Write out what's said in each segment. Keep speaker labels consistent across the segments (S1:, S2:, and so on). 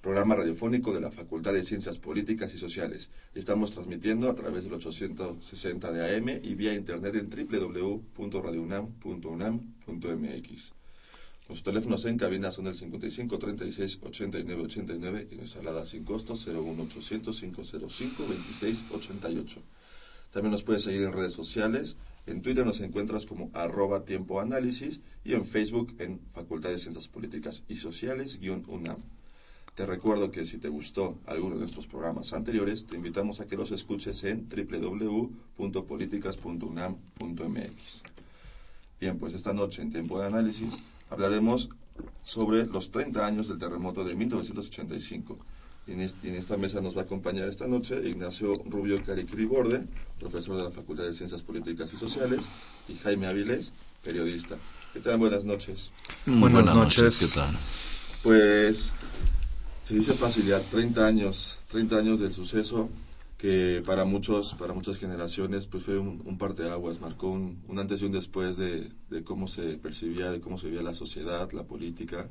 S1: programa radiofónico de la Facultad de Ciencias Políticas y Sociales. Estamos transmitiendo a través del 860 de AM y vía internet en www.radiounam.unam.mx. Nuestros teléfonos en cabina son el 55 36 89 89 y nuestra alada sin costo 01800 505 26 88. También nos puedes seguir en redes sociales. En Twitter nos encuentras como arroba tiempo análisis y en Facebook en Facultad de Ciencias Políticas y Sociales-UNAM. Te recuerdo que si te gustó alguno de nuestros programas anteriores, te invitamos a que los escuches en www.políticas.unam.mx. Bien, pues esta noche en tiempo de análisis hablaremos sobre los 30 años del terremoto de 1985. Y en, esta mesa nos va a acompañar esta noche Ignacio Rubio Borde, profesor de la Facultad de Ciencias Políticas y Sociales, y Jaime Avilés, periodista. ¿Qué tal? Buenas noches.
S2: Buenas, noches.
S1: ¿Qué tal? Pues se dice fácil ya 30 años, 30 años del suceso que para muchos, para muchas generaciones, pues fue un, un parteaguas, marcó un, antes y un después de, cómo se percibía, de cómo se veía la sociedad, la política,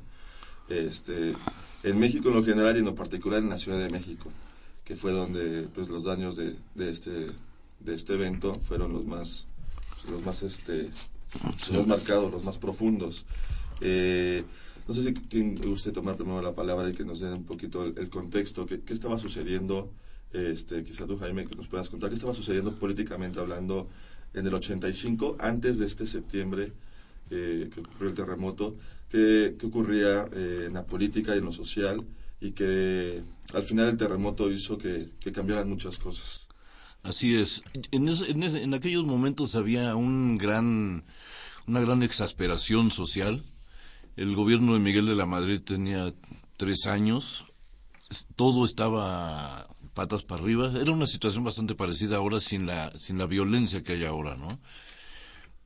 S1: este, en México en lo general y en lo particular en la Ciudad de México, que fue donde pues los daños de, este, de este evento fueron los más, los más, este, los marcados, los más profundos. Eh, no sé si quien guste tomar primero la palabra y que nos dé un poquito el, contexto, qué, estaba sucediendo, este, quizá tú Jaime, que nos puedas contar, qué estaba sucediendo políticamente hablando en el 85, antes de este septiembre eh, que ocurrió el terremoto, qué, ocurría eh, en la política y en lo social y que al final el terremoto hizo que, cambiaran muchas cosas.
S2: Así es. En, en aquellos momentos había un gran, una gran exasperación social el gobierno de Miguel de la Madrid tenía tres años, todo estaba patas para arriba. Era una situación bastante parecida ahora sin la, sin la violencia que hay ahora, ¿no?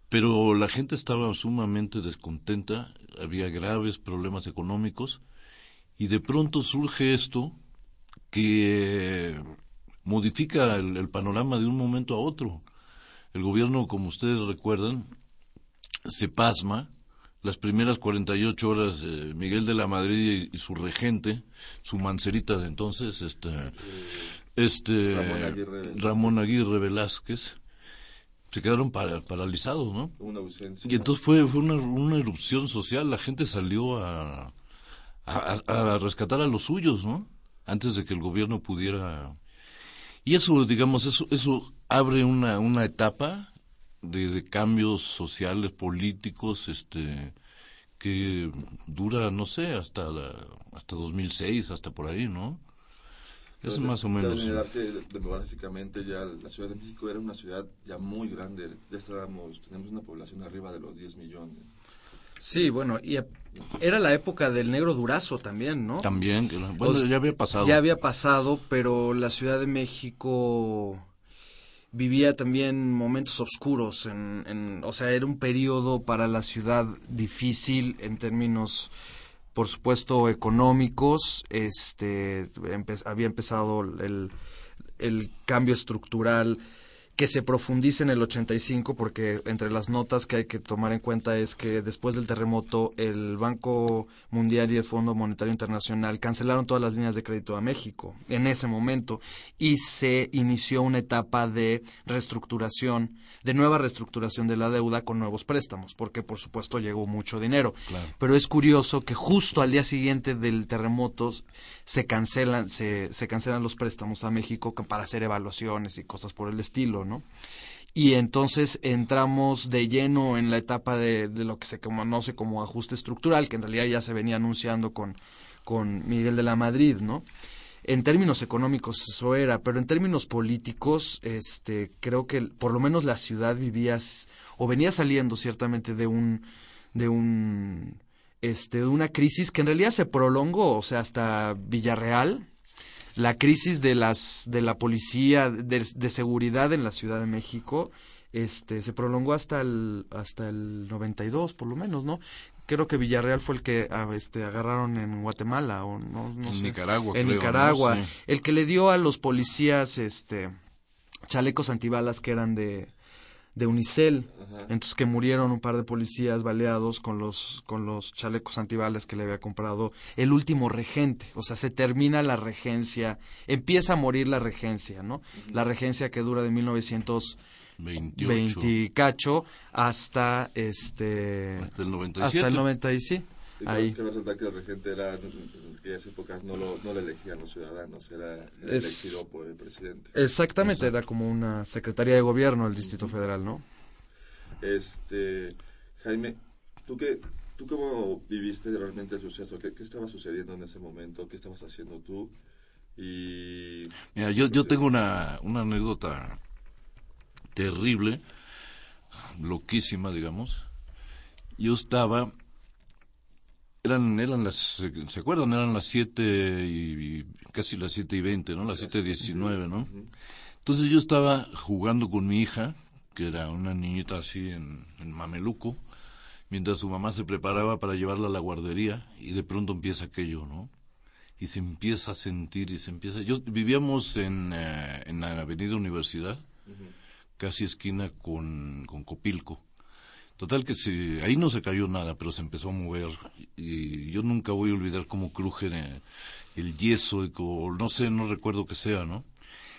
S2: Pero la gente estaba sumamente descontenta, había graves problemas económicos y de pronto surge esto que modifica el panorama de un momento a otro. El gobierno, como ustedes recuerdan, se pasma las primeras 48 horas eh, Miguel de la Madrid y, su regente, su mancerita de entonces, este, este Ramón Aguirre, Velázquez, se quedaron paralizados, ¿no?
S1: Una ausencia.
S2: Y entonces fue, fue una, una erupción social, la gente salió a, a, rescatar a los suyos, ¿no? Antes de que el gobierno pudiera... Y eso, digamos, eso, eso abre una, una etapa de, cambios sociales, políticos, este, que dura, no sé, hasta, hasta 2006, hasta por ahí, ¿no? Es más o menos.
S1: demográficamente ya la Ciudad de México era una ciudad ya muy grande, ya estábamos, tenemos una población arriba de los 10 millones.
S3: Sí, bueno, y era la época del negro durazo también, ¿no?
S2: También, bueno, ya había pasado.
S3: Ya había pasado, pero la Ciudad de México vivía también momentos oscuros, en, o sea, era un periodo para la ciudad difícil en términos, por supuesto, económicos, este, había empezado el, el cambio estructural que se profundice en el 85 porque entre las notas que hay que tomar en cuenta es que después del terremoto el Banco Mundial y el Fondo Monetario Internacional cancelaron todas las líneas de crédito a México en ese momento y se inició una etapa de reestructuración, de nueva reestructuración de la deuda con nuevos préstamos, porque por supuesto llegó mucho dinero. Pero es curioso que justo al día siguiente del terremoto se cancelan se, se cancelan los préstamos a México para hacer evaluaciones y cosas por el estilo. Y entonces entramos de lleno en la etapa de, lo que se conoce como ajuste estructural, que en realidad ya se venía anunciando con, con Miguel de la Madrid, ¿no? en términos económicos eso era, pero en términos políticos, este, creo que por lo menos la ciudad vivía o venía saliendo ciertamente de un, de un, este, de una crisis que en realidad se prolongó, o sea, hasta Villarreal, la crisis de las, de la policía, de, de seguridad en la Ciudad de México, este, se prolongó hasta el, hasta el 92, por lo menos, ¿no? creo que Villarreal fue el que ah, este, agarraron en Guatemala o no, no
S2: en
S3: sé.
S2: Nicaragua.
S3: En
S2: creo,
S3: Nicaragua. El que le dio a los policías este chalecos antibalas que eran de, de Unicel. Entonces que murieron un par de policías baleados con los, con los chalecos antibalas que le había comprado el último regente. O sea, se termina la regencia, empieza a morir la regencia, ¿no? La regencia que dura de 1900
S2: 28.
S3: 20 cacho hasta este
S2: Hasta el 97.
S3: hasta el 90 ahí
S1: Cabe resaltar que el regente era, en aquellas épocas no lo, no lo elegían los ciudadanos, era
S3: Es-
S1: elegido por el presidente.
S3: exactamente era como una secretaría de gobierno del Distrito Federal no
S1: Este, Jaime, ¿tú qué, tú cómo viviste realmente el suceso? ¿Qué, qué estaba sucediendo en ese momento? ¿Qué estabas haciendo tú? Y
S2: Mira, yo, yo tengo una, una anécdota terrible, loquísima, digamos. Yo estaba, eran, eran las, ¿se acuerdan? Eran las 7 y, casi las 7 y 20, ¿no? Las 7 y 19, ¿no? Entonces yo estaba jugando con mi hija, que era una niñita así en, en Mameluco, mientras su mamá se preparaba para llevarla a la guardería y de pronto empieza aquello, ¿no? y se empieza a sentir y se empieza. Yo vivíamos en, eh, en la Avenida Universidad, casi esquina con, con Copilco. Total que se, ahí no se cayó nada, pero se empezó a mover y yo nunca voy a olvidar cómo cruje el yeso, co- no sé, no recuerdo que sea, ¿no?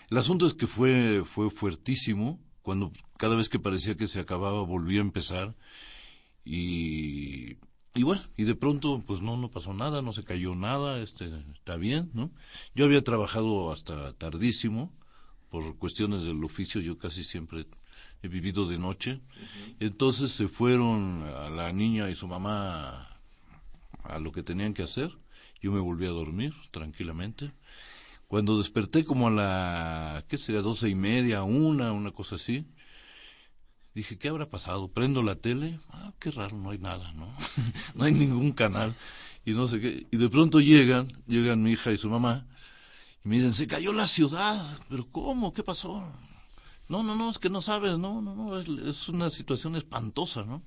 S2: El asunto es que fue, fue fuertísimo, cuando cada vez que parecía que se acababa volvía a empezar y, y bueno, y de pronto pues no, no pasó nada, no se cayó nada, este, está bien, ¿no? Yo había trabajado hasta tardísimo, por cuestiones del oficio, yo casi siempre he vivido de noche, entonces se fueron a la niña y su mamá a lo que tenían que hacer, yo me volví a dormir tranquilamente, cuando desperté como a la, ¿qué sería? Doce y media, una, una cosa así. Dije, ¿qué habrá pasado? Prendo la tele, ah, qué raro, no hay nada, ¿no? no hay ningún canal y no sé qué. Y de pronto llegan, llegan mi hija y su mamá y me dicen, se cayó la ciudad, pero ¿cómo? ¿Qué pasó? No, no, no, es que no sabes, no, no, no, es, una situación espantosa, ¿no?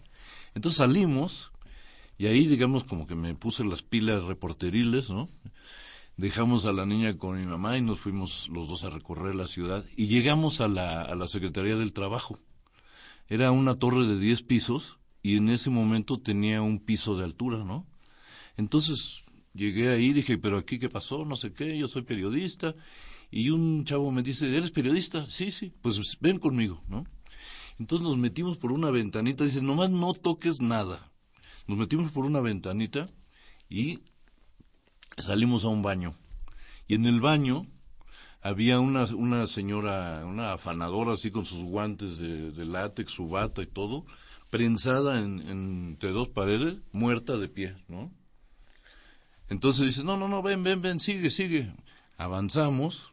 S2: Entonces salimos y ahí, digamos, como que me puse las pilas reporteriles, ¿no? Dejamos a la niña con mi mamá y nos fuimos los dos a recorrer la ciudad y llegamos a la, a la Secretaría del Trabajo. Era una torre de 10 pisos y en ese momento tenía un piso de altura, ¿no? Entonces llegué ahí y dije, pero aquí qué pasó, no sé qué, yo soy periodista. Y un chavo me dice, ¿eres periodista? Sí, sí, pues ven conmigo, ¿no? Entonces nos metimos por una ventanita, dice, nomás no toques nada. Nos metimos por una ventanita y salimos a un baño. Y en el baño había una, una señora, una afanadora así con sus guantes de, látex, su bata y todo, prensada en, en- entre dos paredes, muerta de pie, ¿no? Entonces dice, no, no, no, ven, ven, ven, sigue, sigue. Avanzamos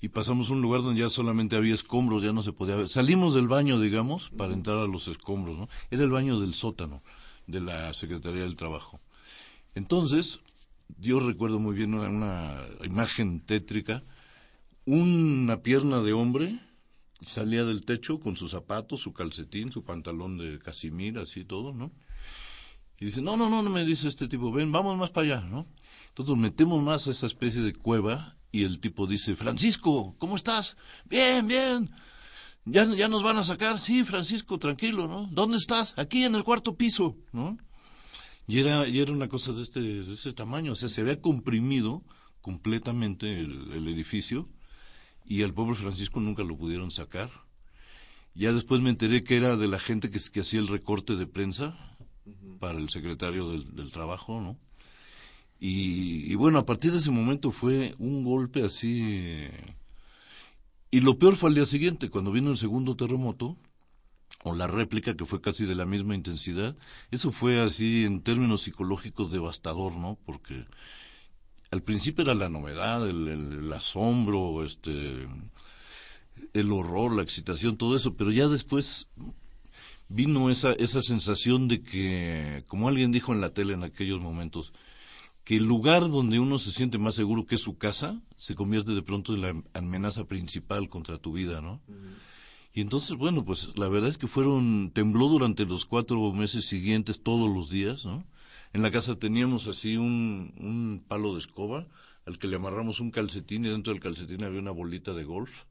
S2: y pasamos a un lugar donde ya solamente había escombros, ya no se podía ver. Salimos del baño, digamos, para entrar a los escombros, ¿no? Era el baño del sótano de la Secretaría del Trabajo. Entonces, yo recuerdo muy bien una, una imagen tétrica, una pierna de hombre salía del techo con sus zapatos, su calcetín, su pantalón de casimir, así todo, ¿no? Y dice, no, no, no, no me dice este tipo, ven, vamos más para allá, ¿no? Entonces metemos más a esa especie de cueva y el tipo dice, Francisco, ¿cómo estás? Bien, bien. ¿Ya, ya nos van a sacar? Sí, Francisco, tranquilo, ¿no? ¿Dónde estás? Aquí en el cuarto piso, ¿no? Y era, y era una cosa de este, de este tamaño, o sea, se había comprimido completamente el, el edificio y al pobre Francisco nunca lo pudieron sacar. Ya después me enteré que era de la gente que, que hacía el recorte de prensa para el secretario del, del trabajo, ¿no? Y, y bueno, a partir de ese momento fue un golpe así. Y lo peor fue al día siguiente, cuando vino el segundo terremoto, o la réplica, que fue casi de la misma intensidad. Eso fue así, en términos psicológicos, devastador, ¿no? Porque al principio era la novedad, el, el asombro, este, el horror, la excitación, todo eso, pero ya después vino esa, esa sensación de que, como alguien dijo en la tele en aquellos momentos, que el lugar donde uno se siente más seguro que es su casa se convierte de pronto en la amenaza principal contra tu vida, ¿no? Y entonces, bueno, pues la verdad es que fueron, tembló durante los cuatro meses siguientes todos los días, ¿no? En la casa teníamos así un, un palo de escoba al que le amarramos un calcetín y dentro del calcetín había una bolita de golf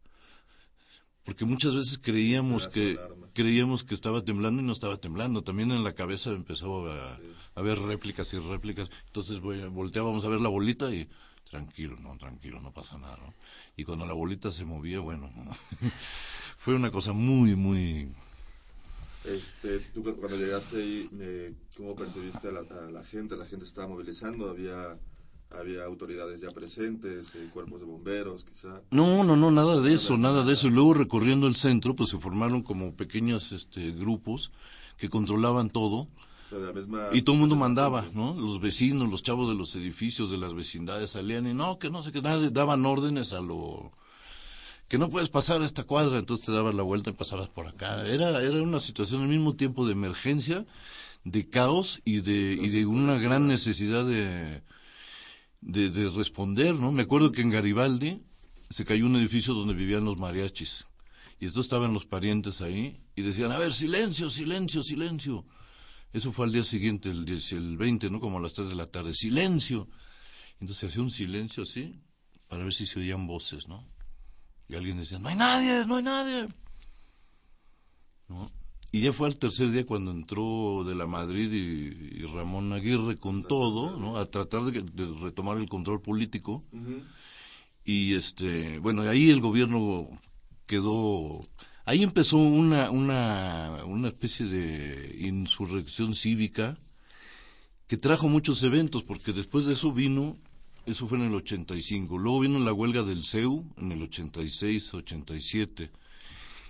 S2: porque muchas veces creíamos que creíamos que estaba temblando y no estaba temblando. También en la cabeza empezó a, a ver réplicas y réplicas. Entonces volteábamos a ver la bolita y tranquilo, no, tranquilo, no pasa nada. ¿no? Y cuando la bolita se movía, bueno, fue una cosa muy, muy...
S1: Este, tú cuando llegaste ahí, eh, ¿cómo percibiste a la, a la gente? ¿La gente estaba movilizando? ¿Había había autoridades ya presentes, eh, cuerpos de bomberos, quizá.
S2: No, no, no, nada de eso, nada de eso. Y luego recorriendo el centro, pues se formaron como pequeños este, grupos que controlaban todo. Y todo el mundo mandaba, ¿no? Los vecinos, los chavos de los edificios, de las vecindades salían y no, que no sé qué, daban órdenes a lo que no puedes pasar a esta cuadra, entonces te dabas la vuelta y pasabas por acá. Era, era una situación al mismo tiempo de emergencia, de caos y de, y de una gran necesidad de, de, de, responder, ¿no? Me acuerdo que en Garibaldi se cayó un edificio donde vivían los mariachis. Y entonces estaban los parientes ahí y decían, a ver, silencio, silencio, silencio. Eso fue al día siguiente, el, el 20, ¿no? Como a las 3 de la tarde. Silencio. Entonces se hacía un silencio así para ver si se oían voces, ¿no? Y alguien decía, no hay nadie, no hay nadie. ¿No? Y ya fue al tercer día cuando entró de la Madrid y, Ramón Aguirre con todo, ¿no? A tratar de, retomar el control político. Y este, bueno, ahí el gobierno quedó ahí empezó una, una, una especie de insurrección cívica que trajo muchos eventos, porque después de eso vino, eso fue en el 85, luego vino la huelga del CEU en el 86, 87,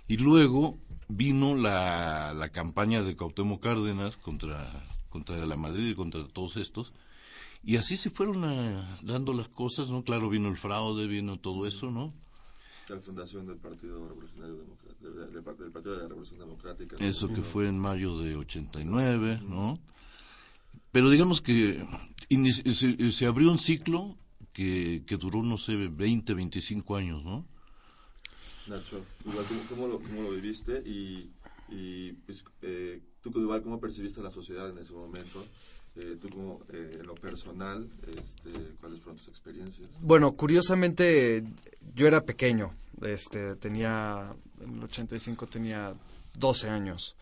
S2: y luego vino la, la campaña de Cuauhtémoc Cárdenas contra, contra la Madrid y contra todos estos, y así se fueron dando las cosas, ¿no? Claro, vino el fraude, vino todo eso, ¿no?
S1: La fundación del Partido Revolucionario Democrático, del, Partido de la Revolución Democrática.
S2: Eso que fue en mayo de 89, ¿no? Pero digamos que se, se, abrió un ciclo que, que duró, no sé, 20, 25 años, ¿no?
S1: Nacho, igual, ¿cómo, lo, cómo lo, viviste? Y, y pues, eh, tú, igual, ¿cómo percibiste la sociedad en ese momento? Eh, tú, como, eh, en lo personal, este, ¿cuáles fueron tus experiencias?
S3: Bueno, curiosamente, yo era pequeño. Este, tenía, en el 85 tenía 12 años.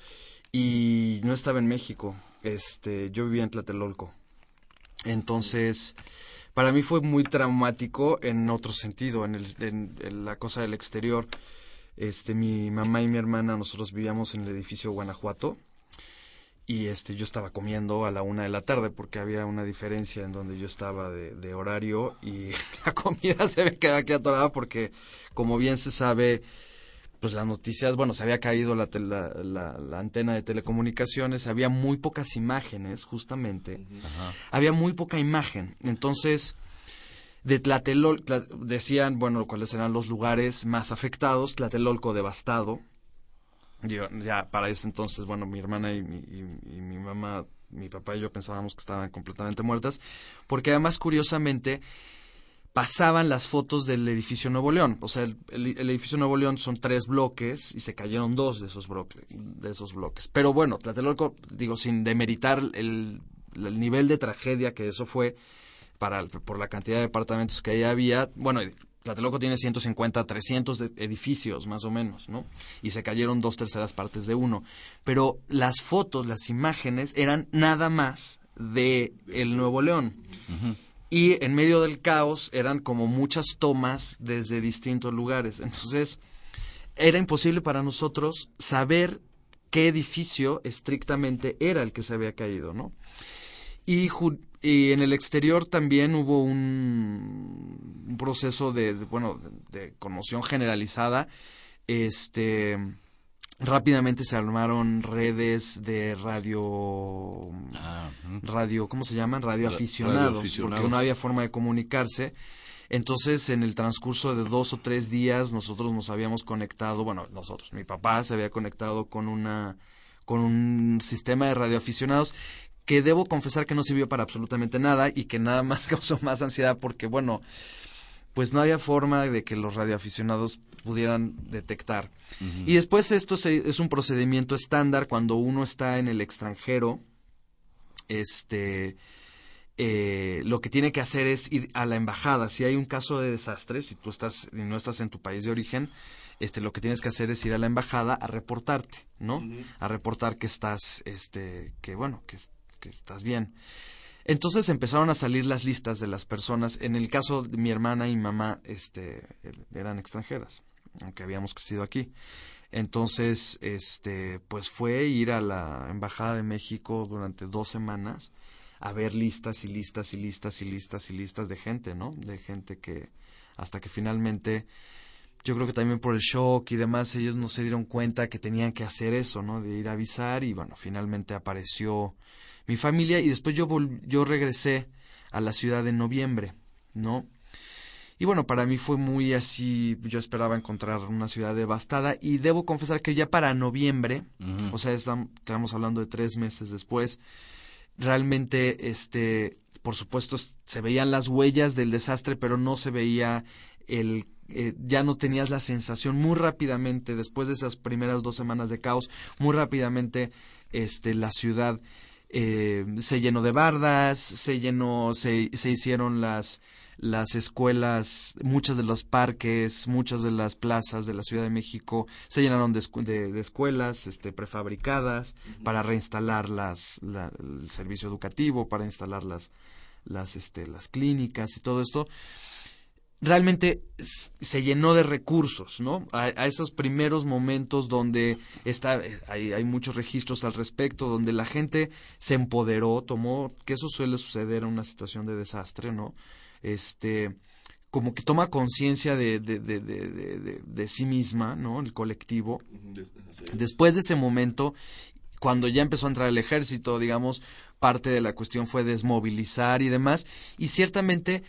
S3: Y no estaba en México. Este, yo vivía en Tlatelolco. Entonces para mí fue muy traumático en otro sentido, en, el, en, la cosa del exterior. Este, mi mamá y mi hermana, nosotros vivíamos en el edificio Guanajuato y este, yo estaba comiendo a la una de la tarde porque había una diferencia en donde yo estaba de, de horario y la comida se me quedaba aquí atorada porque, como bien se sabe, pues las noticias, bueno, se había caído la, la, antena de telecomunicaciones, había muy pocas imágenes, justamente. Había muy poca imagen. Entonces, de Tlatelolco, decían, bueno, cuáles eran los lugares más afectados. Tlatelolco devastado. ya para ese entonces, bueno, mi hermana y mi, y mi mamá, mi papá y yo pensábamos que estaban completamente muertas, porque además, curiosamente, pasaban las fotos del edificio Nuevo León. O sea, el, edificio Nuevo León son tres bloques y se cayeron dos de esos, bloques, de esos bloques. Pero bueno, Tlatelolco, digo, sin demeritar el, el, nivel de tragedia que eso fue para, por la cantidad de departamentos que ahí había, bueno, Tlatelolco tiene 150, 300 edificios más o menos, ¿no? Y se cayeron dos terceras partes de uno. Pero las fotos, las imágenes eran nada más de el Nuevo León y en medio del caos eran como muchas tomas desde distintos lugares. Entonces, era imposible para nosotros saber qué edificio estrictamente era el que se había caído, ¿no? Y, y en el exterior también hubo un, proceso de, bueno, de, conmoción generalizada, este, rápidamente se armaron redes de radio
S2: Ah,
S3: radio cómo se llaman radio
S2: Ra-
S3: aficionados
S2: radioaficionados.
S3: porque no había forma de comunicarse entonces en el transcurso de dos o tres días nosotros nos habíamos conectado bueno nosotros mi papá se había conectado con una con un sistema de radioaficionados que debo confesar que no sirvió para absolutamente nada y que nada más causó más ansiedad porque bueno pues no había forma de que los radioaficionados pudieran detectar. Y después esto se- es un procedimiento estándar cuando uno está en el extranjero, este, eh, lo que tiene que hacer es ir a la embajada. Si hay un caso de desastre, si tú estás y no estás en tu país de origen, este, lo que tienes que hacer es ir a la embajada a reportarte, ¿no? A reportar que estás, este, que bueno, que, que estás bien. Entonces empezaron a salir las listas de las personas. En el caso de mi hermana y mamá, este, eran extranjeras, aunque habíamos crecido aquí. Entonces, este, pues fue ir a la embajada de México durante dos semanas a ver listas y listas y listas y listas y listas de gente, ¿no? De gente que hasta que finalmente yo creo que también por el shock y demás ellos no se dieron cuenta que tenían que hacer eso, ¿no? De ir a avisar y bueno, finalmente apareció mi familia y después yo vol- yo regresé a la ciudad en noviembre, ¿no? Y bueno, para mí fue muy así, yo esperaba encontrar una ciudad devastada y debo confesar que ya para noviembre, o sea, estam- estamos hablando de tres meses después, realmente, este, por supuesto, se veían las huellas del desastre, pero no se veía el, eh, ya no tenías la sensación muy rápidamente, después de esas primeras dos semanas de caos, muy rápidamente, este, la ciudad eh, se llenó de bardas, se llenó, se, se hicieron las, las escuelas, muchas de los parques, muchas de las plazas de la Ciudad de México se llenaron de, escu- de- de escuelas este, prefabricadas para reinstalar las, la- el servicio educativo, para instalar las, las, este, las clínicas y todo esto. Realmente se llenó de recursos, ¿no? A, a esos primeros momentos donde está, eh, hay, hay muchos registros al respecto, donde la gente se empoderó, tomó, que eso suele suceder en una situación de desastre, ¿no? Este, como que toma conciencia de, de, de, de, de- de- de sí misma, ¿no? El colectivo. Después de ese momento, cuando ya empezó a entrar el ejército, digamos, parte de la cuestión fue desmovilizar y demás, y ciertamente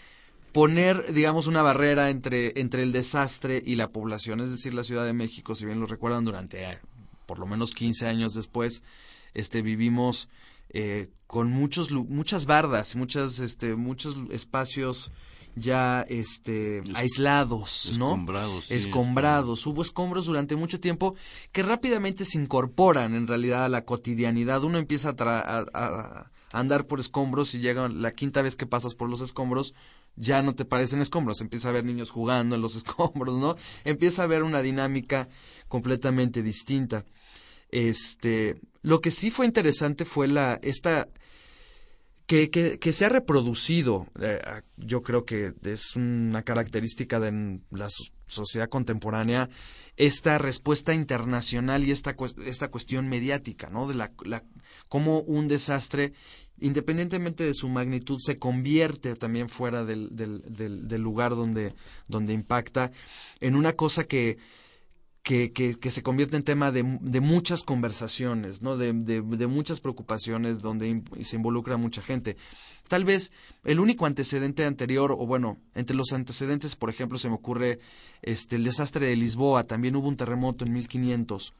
S3: poner, digamos, una barrera entre, entre el desastre y la población, es decir, la Ciudad de México, si bien lo recuerdan, durante eh, por lo menos 15 años después, este, vivimos eh, con muchos, muchas bardas, muchas, este, muchos espacios ya este aislados, ¿no?
S2: Escombrados, sí,
S3: Escombrados. Hubo escombros durante mucho tiempo que rápidamente se incorporan en realidad a la cotidianidad. Uno empieza a, tra- a- andar por escombros y llega la quinta vez que pasas por los escombros, ya no te parecen escombros. Empieza a ver niños jugando en los escombros, ¿no? Empieza a haber una dinámica completamente distinta. Este, lo que sí fue interesante fue la esta que, que, se ha reproducido, eh, yo creo que es una característica de la so- sociedad contemporánea, esta respuesta internacional y esta, esta cuestión mediática, ¿no? De la, la, cómo un desastre, independientemente de su magnitud, se convierte también fuera del, del, del, del lugar donde, donde impacta en una cosa que, que, que, que se convierte en tema de, de muchas conversaciones, ¿no? De, de, de muchas preocupaciones donde se involucra mucha gente. Tal vez el único antecedente anterior, o bueno, entre los antecedentes, por ejemplo, se me ocurre este, el desastre de Lisboa. También hubo un terremoto en 1500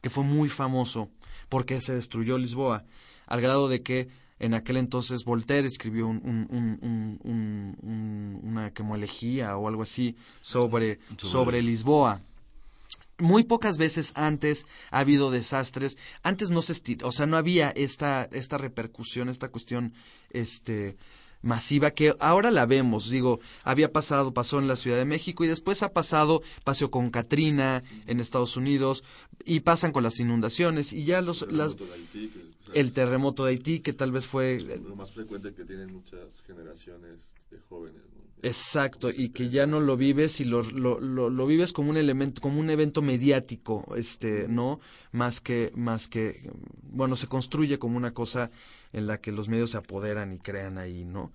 S3: que fue muy famoso porque se destruyó Lisboa, al grado de que en aquel entonces Voltaire escribió un, un- un- un- un- un- una como elegía o algo así sobre, sobre Lisboa muy pocas veces antes ha habido desastres. Antes no se o sea, no había esta, esta repercusión, esta cuestión, este masiva que ahora la vemos, digo, había pasado, pasó en la Ciudad de México y después ha pasado, pasó con Katrina en Estados Unidos y pasan con las inundaciones y ya los, las,
S1: terremoto de Haití, que, o sea,
S3: el terremoto de Haití que tal vez fue
S1: lo más frecuente que tienen muchas generaciones de jóvenes. ¿no?
S3: Exacto, y que ya no lo vives y lo, lo, lo, lo vives como un elemento, como un evento mediático, este, ¿no? Más que, más que, bueno, se construye como una cosa en la que los medios se apoderan y crean ahí, ¿no?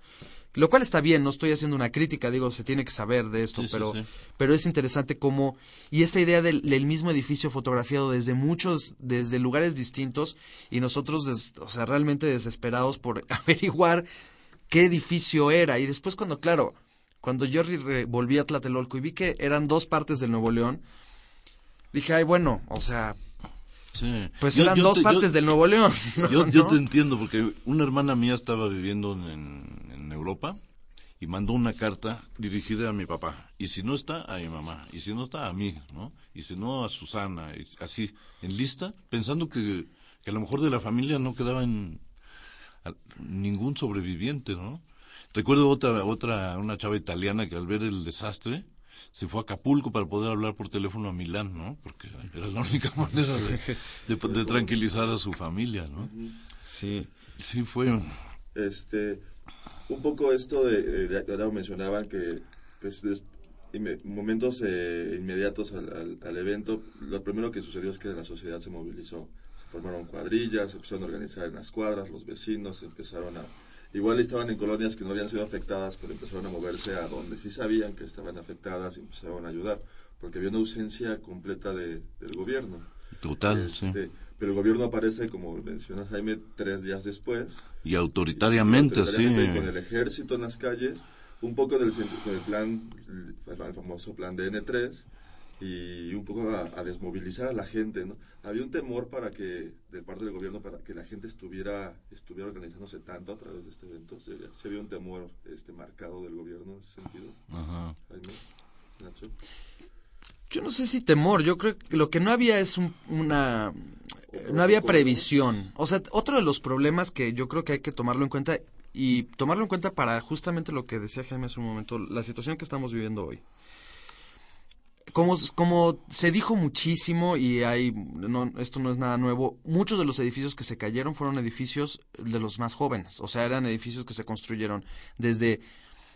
S3: lo cual está bien, no estoy haciendo una crítica, digo, se tiene que saber de esto,
S2: Sí, sí,
S3: pero,
S2: sí.
S3: pero es interesante cómo, y esa idea del, del mismo edificio fotografiado desde muchos, desde lugares distintos, y nosotros, des- o sea, realmente desesperados por averiguar qué edificio era, y después cuando, claro, cuando yo volví a Tlatelolco y vi que eran dos partes del Nuevo León, dije, ay, bueno, o sea,
S2: Sí.
S3: pues
S2: Yo-
S3: eran
S2: yo
S3: dos
S2: te- yo-
S3: partes del Nuevo León.
S2: Yo, yo
S3: ¿no?
S2: te entiendo, porque una hermana mía estaba viviendo en, en Europa y mandó una carta dirigida a mi papá. Y si no está, a mi mamá. Y si no está, a mí, ¿no? Y si no, a Susana. y así, en lista, pensando que, que a lo mejor de la familia no quedaba en, a- ningún sobreviviente, ¿no? Recuerdo otra, otra, una chava italiana que al ver el desastre se fue a Acapulco para poder hablar por teléfono a Milán, ¿no? Porque era la única manera de, de- de tranquilizar a su familia, ¿no?
S3: Sí.
S2: Sí, fue.
S1: Este, un poco esto de, de- ahora mencionaban que pues, des- inme- momentos eh, inmediatos al, al- al evento, lo primero que sucedió es que la sociedad se movilizó, se formaron cuadrillas, se empezaron a organizar en las cuadras, los vecinos empezaron a... Igual estaban en colonias que no habían sido afectadas, pero empezaron a moverse a donde sí sabían que estaban afectadas y empezaron a ayudar, porque había una ausencia completa de, del gobierno.
S2: Total, sí.
S1: Este, Pero el gobierno aparece, como menciona Jaime, tres días después,
S2: Y autoritariamente, sí.
S1: autoritariamente, con el ejército en las calles, un poco del con el plan, el famoso plan de N3, y un poco a, a desmovilizar a la gente, ¿no? Había un temor para que, de parte del gobierno, para que la gente estuviera, estuviera organizándose tanto a través de este evento. Se, se había un temor este, marcado del gobierno en ese sentido.
S2: Ajá.
S1: Jaime, Nacho.
S3: Yo no sé si temor, yo creo que lo que no había es un- una... No había previsión. O sea, otro de los problemas que yo creo que hay que tomarlo en cuenta y tomarlo en cuenta para justamente lo que decía Jaime hace un momento, la situación que estamos viviendo hoy. Como, como se dijo muchísimo y hay, no, esto no es nada nuevo, muchos de los edificios que se cayeron fueron edificios de los más jóvenes, o sea, eran edificios que se construyeron desde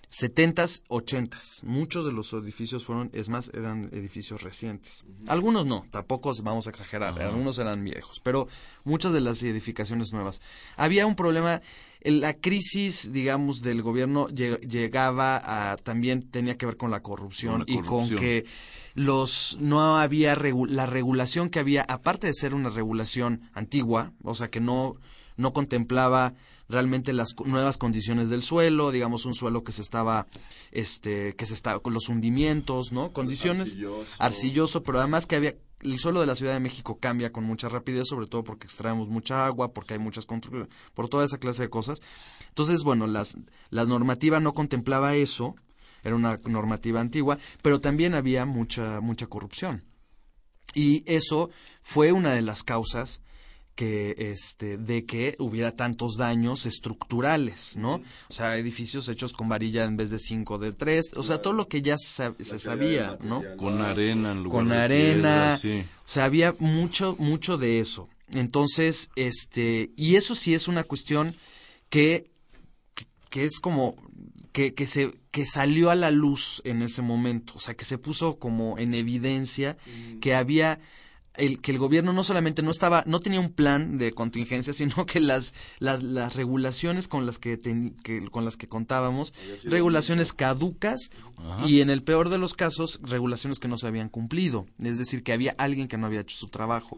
S3: 70s, 80s. Muchos de los edificios fueron, es más, eran edificios recientes. Algunos no, tampoco vamos a exagerar, algunos eran viejos, pero muchas de las edificaciones nuevas. Había un problema, la crisis, digamos, del gobierno lle- llegaba a, también tenía que ver con la corrupción,
S2: Con la
S3: y con que los no había regu- la regulación que había, aparte de ser una regulación antigua, o sea que no, no contemplaba realmente las nuevas condiciones del suelo, digamos un suelo que se estaba, este, que se estaba con los hundimientos, ¿no? Condiciones
S1: Arcilloso.
S3: arcilloso, pero además que había el suelo de la Ciudad de México cambia con mucha rapidez, sobre todo porque extraemos mucha agua, porque hay muchas construcciones, por toda esa clase de cosas. Entonces, bueno, las, la normativa no contemplaba eso, era una normativa antigua, pero también había mucha, mucha corrupción. Y eso fue una de las causas que este de que hubiera tantos daños estructurales, ¿no? O sea, edificios hechos con varilla en vez de cinco de tres, o sea, todo lo que ya se, se sabía, ¿no?
S2: Con arena en lugar
S3: Con
S2: de
S3: arena,
S2: piedra, sí.
S3: o sea, había mucho mucho de eso. Entonces, este, y eso sí es una cuestión que que, que es como que, que se que salió a la luz en ese momento, o sea, que se puso como en evidencia que había el que el gobierno no solamente no estaba no tenía un plan de contingencia, sino que las las, las regulaciones con las que, ten- que- con las que contábamos, regulaciones caducas y en el peor de los casos regulaciones que no se habían cumplido, es decir, que había alguien que no había hecho su trabajo.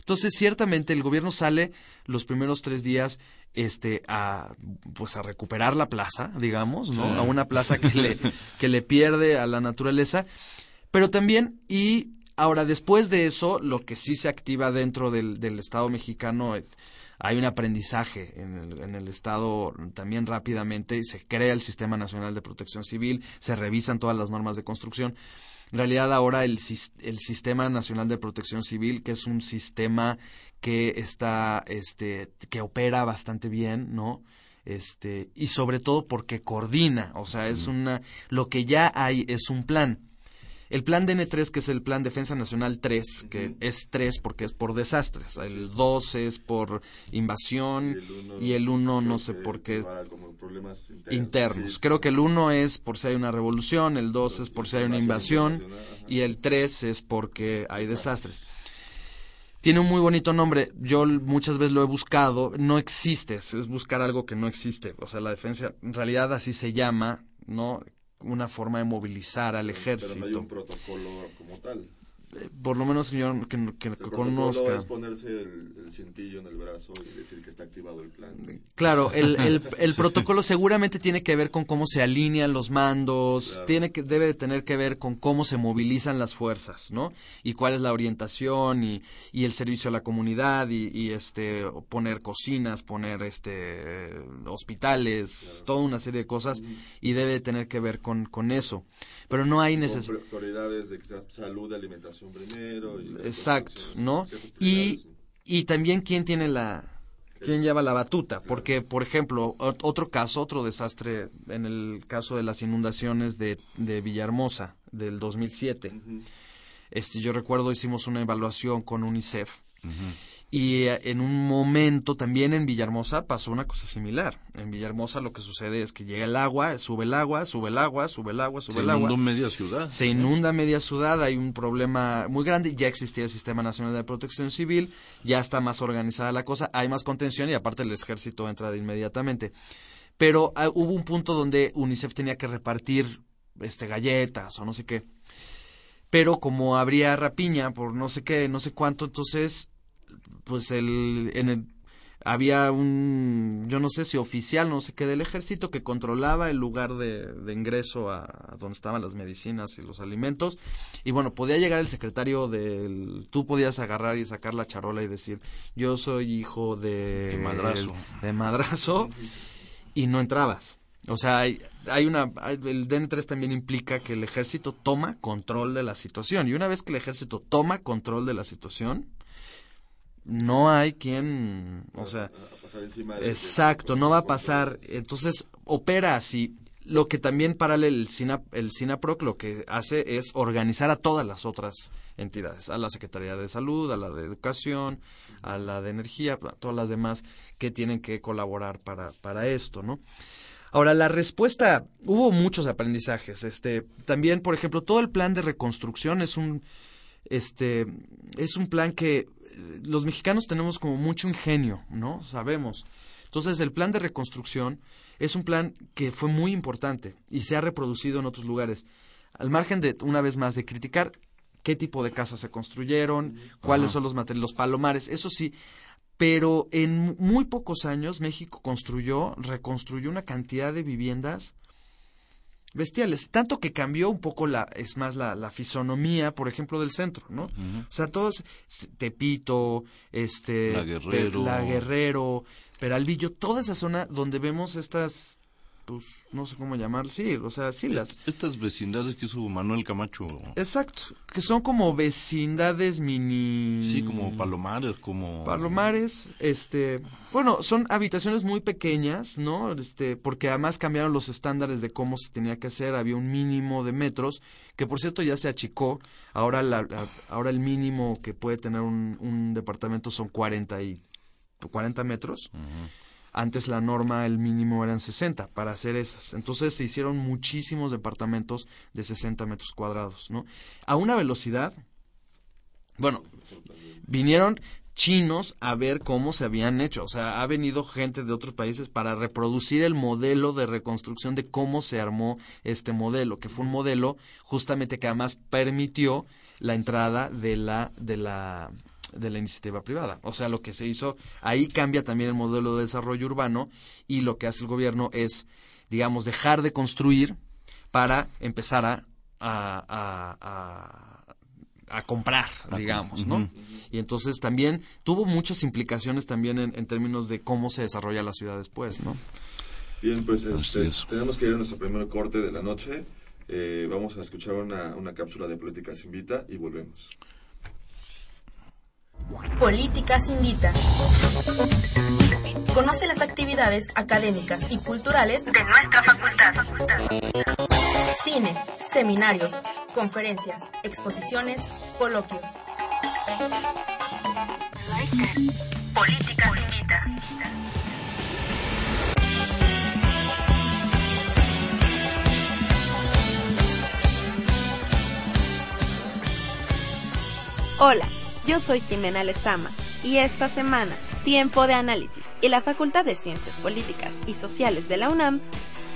S3: Entonces, ciertamente el gobierno sale los primeros tres días este a pues a recuperar la plaza, digamos, ¿no?
S2: Sí.
S3: A una plaza que le, que le pierde a la naturaleza. Pero también, y ahora después de eso, lo que sí se activa dentro del, del Estado mexicano, eh, hay un aprendizaje en el, en el Estado también rápidamente, y se crea el Sistema Nacional de Protección Civil, se revisan todas las normas de construcción. En realidad ahora el, el Sistema Nacional de Protección Civil, que es un sistema que está, este, que opera bastante bien, ¿no? Este, y sobre todo porque coordina, o sea, es una, lo que ya hay es un plan. El plan DN3, que es el Plan Defensa Nacional 3, que es 3 porque es por desastres. El 2 es por invasión y el 1 no sé por qué
S1: como problemas internos.
S3: internos.
S1: Sí,
S3: Creo que el 1 es por si hay una revolución, el 2 es por si hay una invasión y el 3 es porque hay desastres. tiene un muy bonito nombre. Yo muchas veces lo he buscado. No existe, es buscar algo que no existe. O sea, la defensa, en realidad así se llama, ¿no? Una forma de movilizar al ejército.
S1: Pero no hay un protocolo como tal.
S3: Por lo menos que yo que, que, conozca.
S1: es ponerse el, el cintillo en el brazo y decir que está activado el plan.
S3: Claro, el, el, el protocolo seguramente tiene que ver con cómo se alinean los mandos,
S1: Claro.
S3: tiene que, debe de tener que ver con cómo se movilizan las fuerzas, ¿no? Y cuál es la orientación y, y el servicio a la comunidad y, y, este poner cocinas, poner este hospitales, toda una serie de cosas y debe de tener que ver con, con eso. Pero no hay necesidad.
S1: prioridades de salud, alimentación primero. Y
S3: Exacto, ¿no? Y, y también quién tiene la quién lleva la batuta, porque por ejemplo, ot- otro caso, otro desastre en el caso de las inundaciones de, de Villahermosa del 2007. Este, yo recuerdo hicimos una evaluación con UNICEF y eh, en un momento también en Villahermosa pasó una cosa similar. En Villahermosa lo que sucede es que llega el agua, sube el agua, sube el agua, sube el agua, sube
S2: Se
S3: el agua.
S2: inundó media ciudad.
S3: Se inunda media ciudad, hay un problema muy grande, ya existía el Sistema Nacional de Protección Civil, ya está más organizada la cosa, hay más contención y aparte el ejército entra de inmediatamente. Pero ah, hubo un punto donde UNICEF tenía que repartir este galletas o no sé qué. Pero como habría rapiña por no sé qué, no sé cuánto, entonces pues el en el había un, yo no sé si oficial, no sé qué, del ejército que controlaba el lugar de, de ingreso a, a donde estaban las medicinas y los alimentos. Y bueno, podía llegar el secretario del, tú podías agarrar y sacar la charola y decir, yo soy hijo de...
S2: De madrazo.
S3: De madrazo, y no entrabas. O sea, hay, hay una, el DN3 también implica que el ejército toma control de la situación. Y una vez que el ejército toma control de la situación, no hay quien, o sea,
S1: A pasar encima de-
S3: exacto, no va a pasar. Entonces, opera así. Lo que también para el, SINA, el SINAPROC lo que hace es organizar a todas las otras entidades, a la Secretaría de Salud, a la de Educación, a la de Energía, a todas las demás que tienen que colaborar para, para esto, ¿no? Ahora, la respuesta, hubo muchos aprendizajes. Este, también, por ejemplo, todo el plan de reconstrucción es un, este, es un plan que los mexicanos tenemos como mucho ingenio, ¿no? Sabemos. Entonces, el plan de reconstrucción es un plan que fue muy importante y se ha reproducido en otros lugares. Al margen de, una vez más, de criticar qué tipo de casas se construyeron, cuáles son los materiales, los palomares, eso sí, pero en muy pocos años México construyó, reconstruyó una cantidad de viviendas bestiales, tanto que cambió un poco la, es más la, la fisonomía, por ejemplo, del centro, ¿no? O sea, todos Tepito, este
S2: La Guerrero.
S3: Pe- La Guerrero, Peralvillo, toda esa zona donde vemos estas pues no sé cómo llamar, sí, o sea, sí las
S2: Estas vecindades que hizo Manuel Camacho.
S3: Exacto, que son como vecindades mini
S2: Sí, como palomares, como...
S3: Palomares, este, bueno, son habitaciones muy pequeñas, ¿no? Este, porque además cambiaron los estándares de cómo se tenía que hacer, había un mínimo de metros, que por cierto ya se achicó, ahora la, la- ahora el mínimo que puede tener un, un departamento son 40 y 40 metros. Antes la norma, el mínimo eran 60 para hacer esas. Entonces se hicieron muchísimos departamentos de 60 metros cuadrados, ¿no? A una velocidad, bueno, vinieron chinos a ver cómo se habían hecho. O sea, ha venido gente de otros países para reproducir el modelo de reconstrucción de cómo se armó este modelo, que fue un modelo justamente que además permitió la entrada de la, de la, de la iniciativa privada. O sea, lo que se hizo, ahí cambia también el modelo de desarrollo urbano y lo que hace el gobierno es, digamos, dejar de construir para empezar a, a, a- a- a comprar, digamos, ¿no? Y entonces también tuvo muchas implicaciones también en, en términos de cómo se desarrolla la ciudad después, ¿no?
S1: Bien, pues este,
S2: es.
S1: tenemos que ir a nuestro primer corte de la noche. Eh, vamos a escuchar una, una cápsula de Políticas Invita y volvemos.
S4: Políticas Invita. Conoce las actividades académicas y culturales de nuestra facultad. Cine, seminarios, conferencias, exposiciones, coloquios. Políticas Invita.
S5: Hola,
S4: Yo soy Jimena Lezama y esta semana Tiempo de Análisis y la Facultad de Ciencias Políticas y Sociales de la UNAM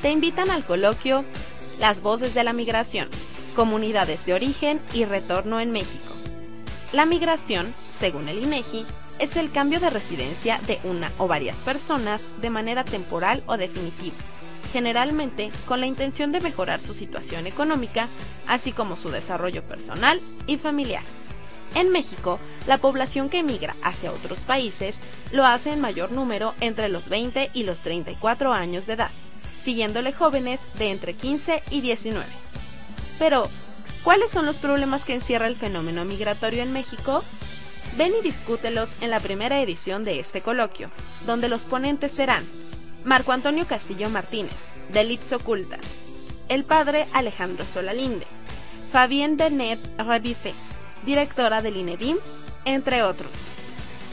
S4: te invitan al coloquio Las Voces de la Migración, Comunidades de Origen y Retorno en México. La migración, según el INEGI, es el cambio de residencia de una o varias personas de manera temporal o definitiva, generalmente con la intención de mejorar su situación económica, así como su desarrollo personal y familiar. En México, la población que emigra hacia otros países lo hace en mayor número entre los 20 y los 34 años de edad, siguiéndole jóvenes de entre 15 y 19. Pero, ¿cuáles son los problemas que encierra el fenómeno migratorio en México? Ven y discútelos en la primera edición de este coloquio, donde los ponentes serán Marco Antonio Castillo Martínez, del Lips Oculta, el padre Alejandro Solalinde, Fabien Benet Rebifé, directora del INEDIM, entre otros.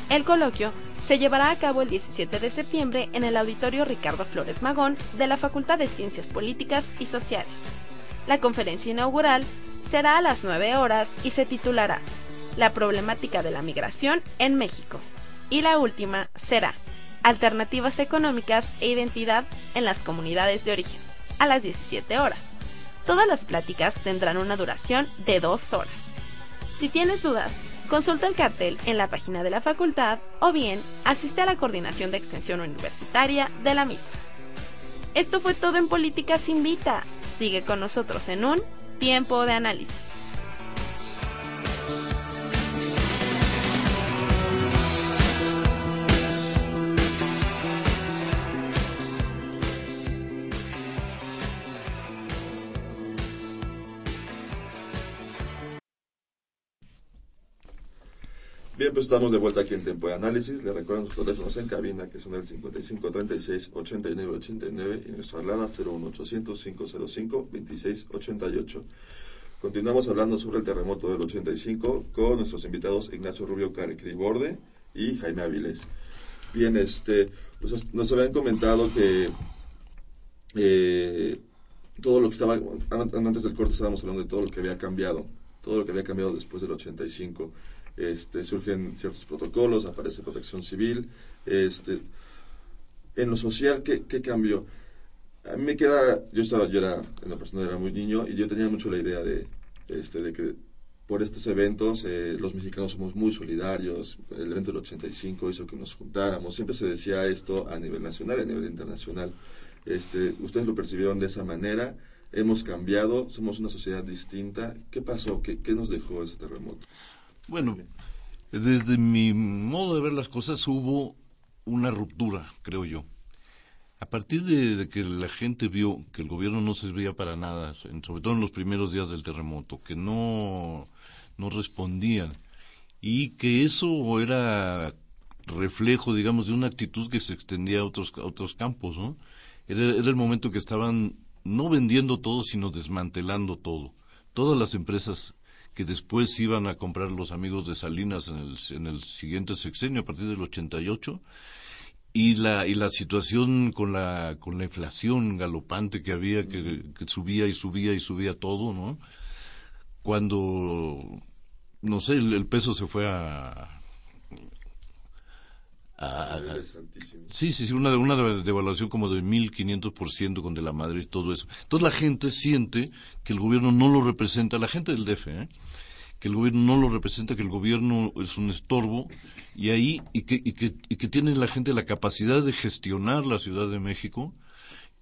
S4: El coloquio se llevará a cabo el 17 de septiembre en el Auditorio Ricardo Flores Magón de la Facultad de Ciencias Políticas y Sociales. La conferencia inaugural será a las 9 horas y se titulará La problemática de la migración en México. Y la última será Alternativas económicas e identidad en las comunidades de origen, a las 17 horas. Todas las pláticas tendrán una duración de dos horas. Si tienes dudas, consulta el cartel en la página de la facultad o bien asiste a la coordinación de extensión universitaria de la misma. Esto fue todo en Políticas Invita. Sigue con nosotros en un tiempo de análisis.
S1: Bien, pues estamos de vuelta aquí en Tiempo de Análisis. Les recuerdo nuestros teléfonos en cabina, que son el 55 36 89 89 y nuestra alada 01800 505 26 88. Continuamos hablando sobre el terremoto del 85 con nuestros invitados Ignacio Rubio Borde y Jaime Avilés. Bien, este, pues nos habían comentado que eh, todo lo que estaba, antes del corte estábamos hablando de todo lo que había cambiado, todo lo que había cambiado después del 85 este, surgen ciertos protocolos, aparece protección civil. Este, en lo social, ¿qué, ¿qué, cambió? A mí me queda, yo estaba, yo era, en la persona era muy niño y yo tenía mucho la idea de, este, de que por estos eventos eh, los mexicanos somos muy solidarios, el evento del 85 hizo que nos juntáramos, siempre se decía esto a nivel nacional, a nivel internacional. Este, ustedes lo percibieron de esa manera, hemos cambiado, somos una sociedad distinta. ¿Qué pasó? ¿Qué, qué nos dejó ese terremoto?
S2: Bueno, desde mi modo de ver las cosas hubo una ruptura, creo yo. A partir de, que la gente vio que el gobierno no servía para nada, sobre todo en los primeros días del terremoto, que no, no respondían y que eso era reflejo, digamos, de una actitud que se extendía a otros, a otros campos, ¿no? Era, era el momento que estaban no vendiendo todo, sino desmantelando todo. Todas las empresas que después iban a comprar los amigos de Salinas en el, en el siguiente sexenio, a partir del 88, y la, y la situación con la, con la inflación galopante que había, que, subía y subía y subía todo, ¿no? Cuando, no sé, el, peso se fue a, sí, sí, sí, una, una devaluación como de 1.500% con de la Madrid y todo eso. Entonces la gente siente que el gobierno no lo representa, la gente del DF, ¿eh? que el gobierno no lo representa, que el gobierno es un estorbo y ahí y que, y que, y que tiene la gente la capacidad de gestionar la Ciudad de México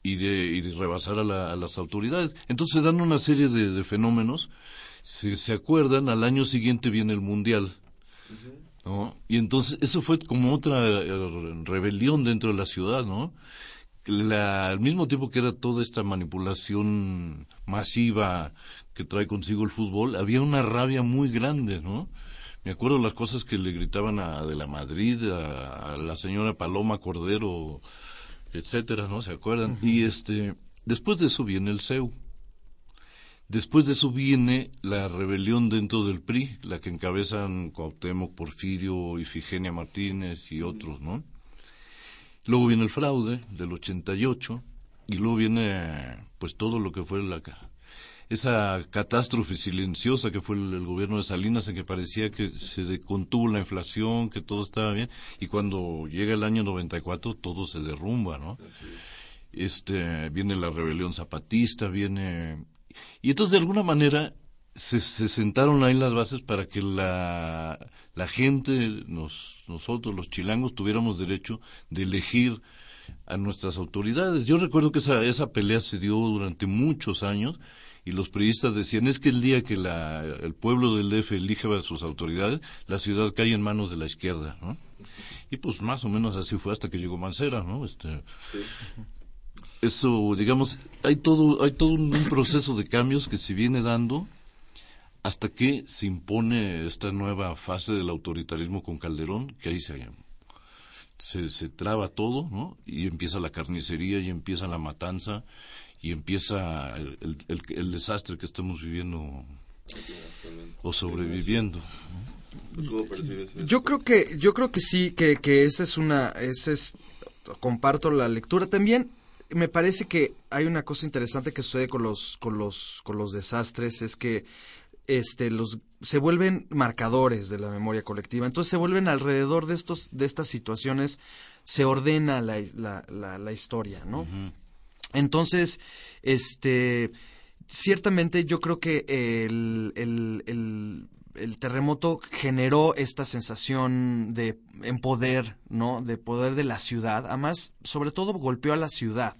S2: y de, y de rebasar a, las autoridades. Entonces se dan una serie de, fenómenos. Si se acuerdan, al año siguiente viene el Mundial. ¿No? Y entonces eso fue como otra eh, rebelión dentro de la ciudad, ¿no? al mismo tiempo que era toda esta manipulación masiva que trae consigo el fútbol, había una rabia muy grande, ¿no? Me acuerdo las cosas que le gritaban a de la Madrid, a, la señora Paloma Cordero, etcétera, ¿no? ¿Se acuerdan? Y este, después de eso viene el CEU. Después de eso viene la rebelión dentro del PRI, la que encabezan Cuauhtémoc, Porfirio, Ifigenia Martínez y otros, ¿no? Luego viene el fraude del 88 y luego viene pues todo lo que fue la esa catástrofe silenciosa que fue el, gobierno de Salinas en que parecía que se contuvo la inflación, que todo estaba bien, y cuando llega el año 94 todo se derrumba, ¿no? Este, viene la rebelión zapatista, viene... Y entonces de alguna manera se, se sentaron ahí las bases para que la, la gente, nos, nosotros los chilangos, tuviéramos derecho de elegir a nuestras autoridades. Yo recuerdo que esa, esa pelea se dio durante muchos años y los periodistas decían es que el día que la, el pueblo del DF elige a sus autoridades, la ciudad cae en manos de la izquierda, ¿no? Y pues más o menos así fue hasta que llegó Mancera, ¿no? Este, Eso, digamos, hay todo, hay todo un, proceso de cambios que se viene dando hasta que se impone esta nueva fase del autoritarismo con Calderón, que ahí se, se, se traba todo, ¿no? Y empieza la carnicería y empieza la matanza y empieza el, el, desastre que estamos viviendo o sobreviviendo.
S3: Yo creo que yo creo que sí que, que esa es una ese es comparto la lectura también me parece que hay una cosa interesante que sucede con los con los con los desastres es que este los se vuelven marcadores de la memoria colectiva. Entonces se vuelven alrededor de estos de estas situaciones se ordena la, la, la, historia no entonces, este, ciertamente yo creo que el, el, el, terremoto generó esta sensación de en poder, ¿no? De poder de la ciudad. Además, sobre todo golpeó a la ciudad.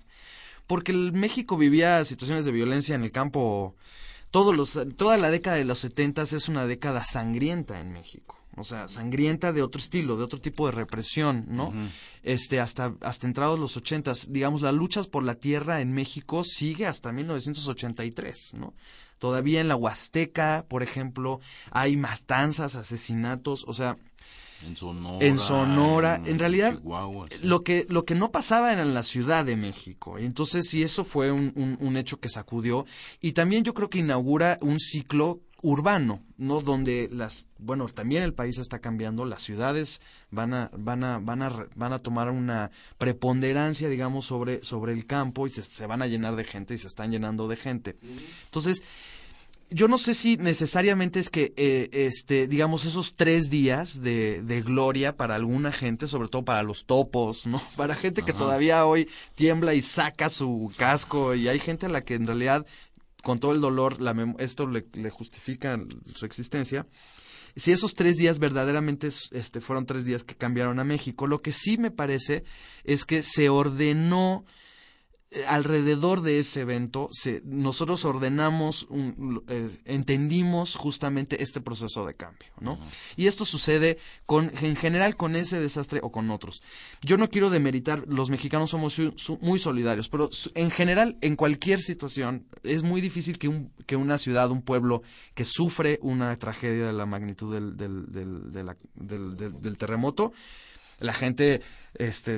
S3: Porque el México vivía situaciones de violencia en el campo. Todos los, toda la década de los setentas es una década sangrienta en México o sea, sangrienta de otro estilo, de otro tipo de represión, ¿no? Este, hasta, hasta entrados los ochentas, digamos, las luchas por la tierra en México sigue hasta 1983, ¿no? Todavía en la Huasteca, por ejemplo, hay matanzas, asesinatos, o sea,
S2: en Sonora.
S3: En Sonora. En, realidad, lo, que, lo que no pasaba era en la Ciudad de México. Entonces, sí, eso fue un, un, un, hecho que sacudió. Y también yo creo que inaugura un ciclo urbano, ¿no? Donde las, bueno, también el país está cambiando, las ciudades van a, van a, van a, van a tomar una preponderancia, digamos, sobre, sobre el campo y se, se van a llenar de gente y se están llenando de gente. Entonces, yo no sé si necesariamente es que, eh, este, digamos, esos tres días de, de, gloria para alguna gente, sobre todo para los topos, ¿no? Para gente que todavía hoy tiembla y saca su casco y hay gente a la que en realidad con todo el dolor, la esto le, le, justifica su existencia. Si esos tres días verdaderamente este, fueron tres días que cambiaron a México, lo que sí me parece es que se ordenó alrededor de ese evento se, nosotros ordenamos, eh, entendimos justamente este proceso de cambio, ¿no? Y esto sucede con, en general con ese desastre o con otros. Yo no quiero demeritar, los mexicanos somos muy solidarios, pero en general, en cualquier situación, es muy difícil que, un, que una ciudad, un pueblo que sufre una tragedia de la magnitud del, del, del, del terremoto, la gente este,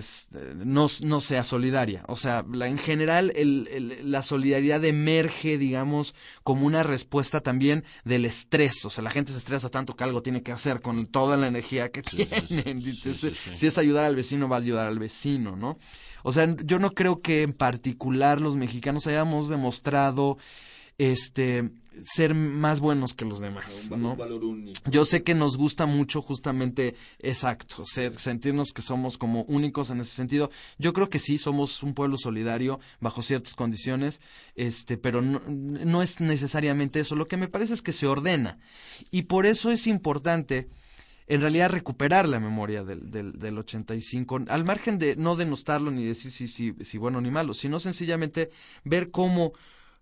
S3: no, no sea solidaria. O sea, la, en general el, la solidaridad emerge, digamos, como una respuesta también del estrés. O sea, la gente se estresa tanto que algo tiene que hacer con toda la energía que tienen. si es ayudar al vecino, va a ayudar al vecino, ¿no? O sea, yo no creo que en particular los mexicanos hayamos demostrado este ser más buenos que los demás, ¿no? Yo sé que nos gusta mucho justamente exacto, ser, sentirnos que somos como únicos en ese sentido. Yo creo que sí somos un pueblo solidario bajo ciertas condiciones, este, pero no, no es necesariamente eso. Lo que me parece es que se ordena y por eso es importante en realidad recuperar la memoria del, del, del 85, al margen de no denostarlo ni decir si, si, si bueno ni malo, sino sencillamente ver cómo,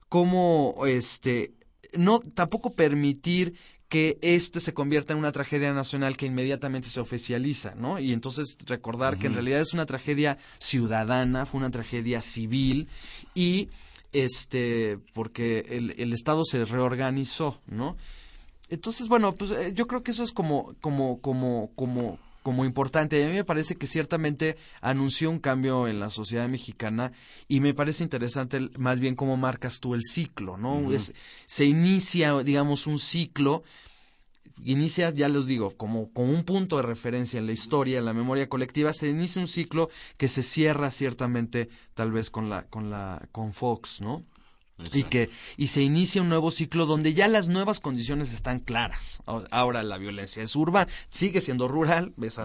S3: cómo este, no tampoco permitir que este se convierta en una tragedia nacional que inmediatamente se oficializa, ¿no? Y entonces recordar que en realidad es una tragedia ciudadana, fue una tragedia civil y este porque el, el Estado se reorganizó, ¿no? Entonces, bueno, pues eh, yo creo que eso es como, como, como, como, como importante. A mí me parece que ciertamente anunció un cambio en la sociedad mexicana y me parece interesante más bien cómo marcas tú el ciclo, ¿no? se inicia, digamos, un ciclo inicia, ya les digo, como, como un punto de referencia en la historia, en la memoria colectiva, se inicia un ciclo que se cierra ciertamente tal vez con la, con la, con Fox, ¿no? Y que y se inicia un nuevo ciclo donde ya las nuevas condiciones están claras. Ahora la violencia es urbana, sigue siendo rural, ves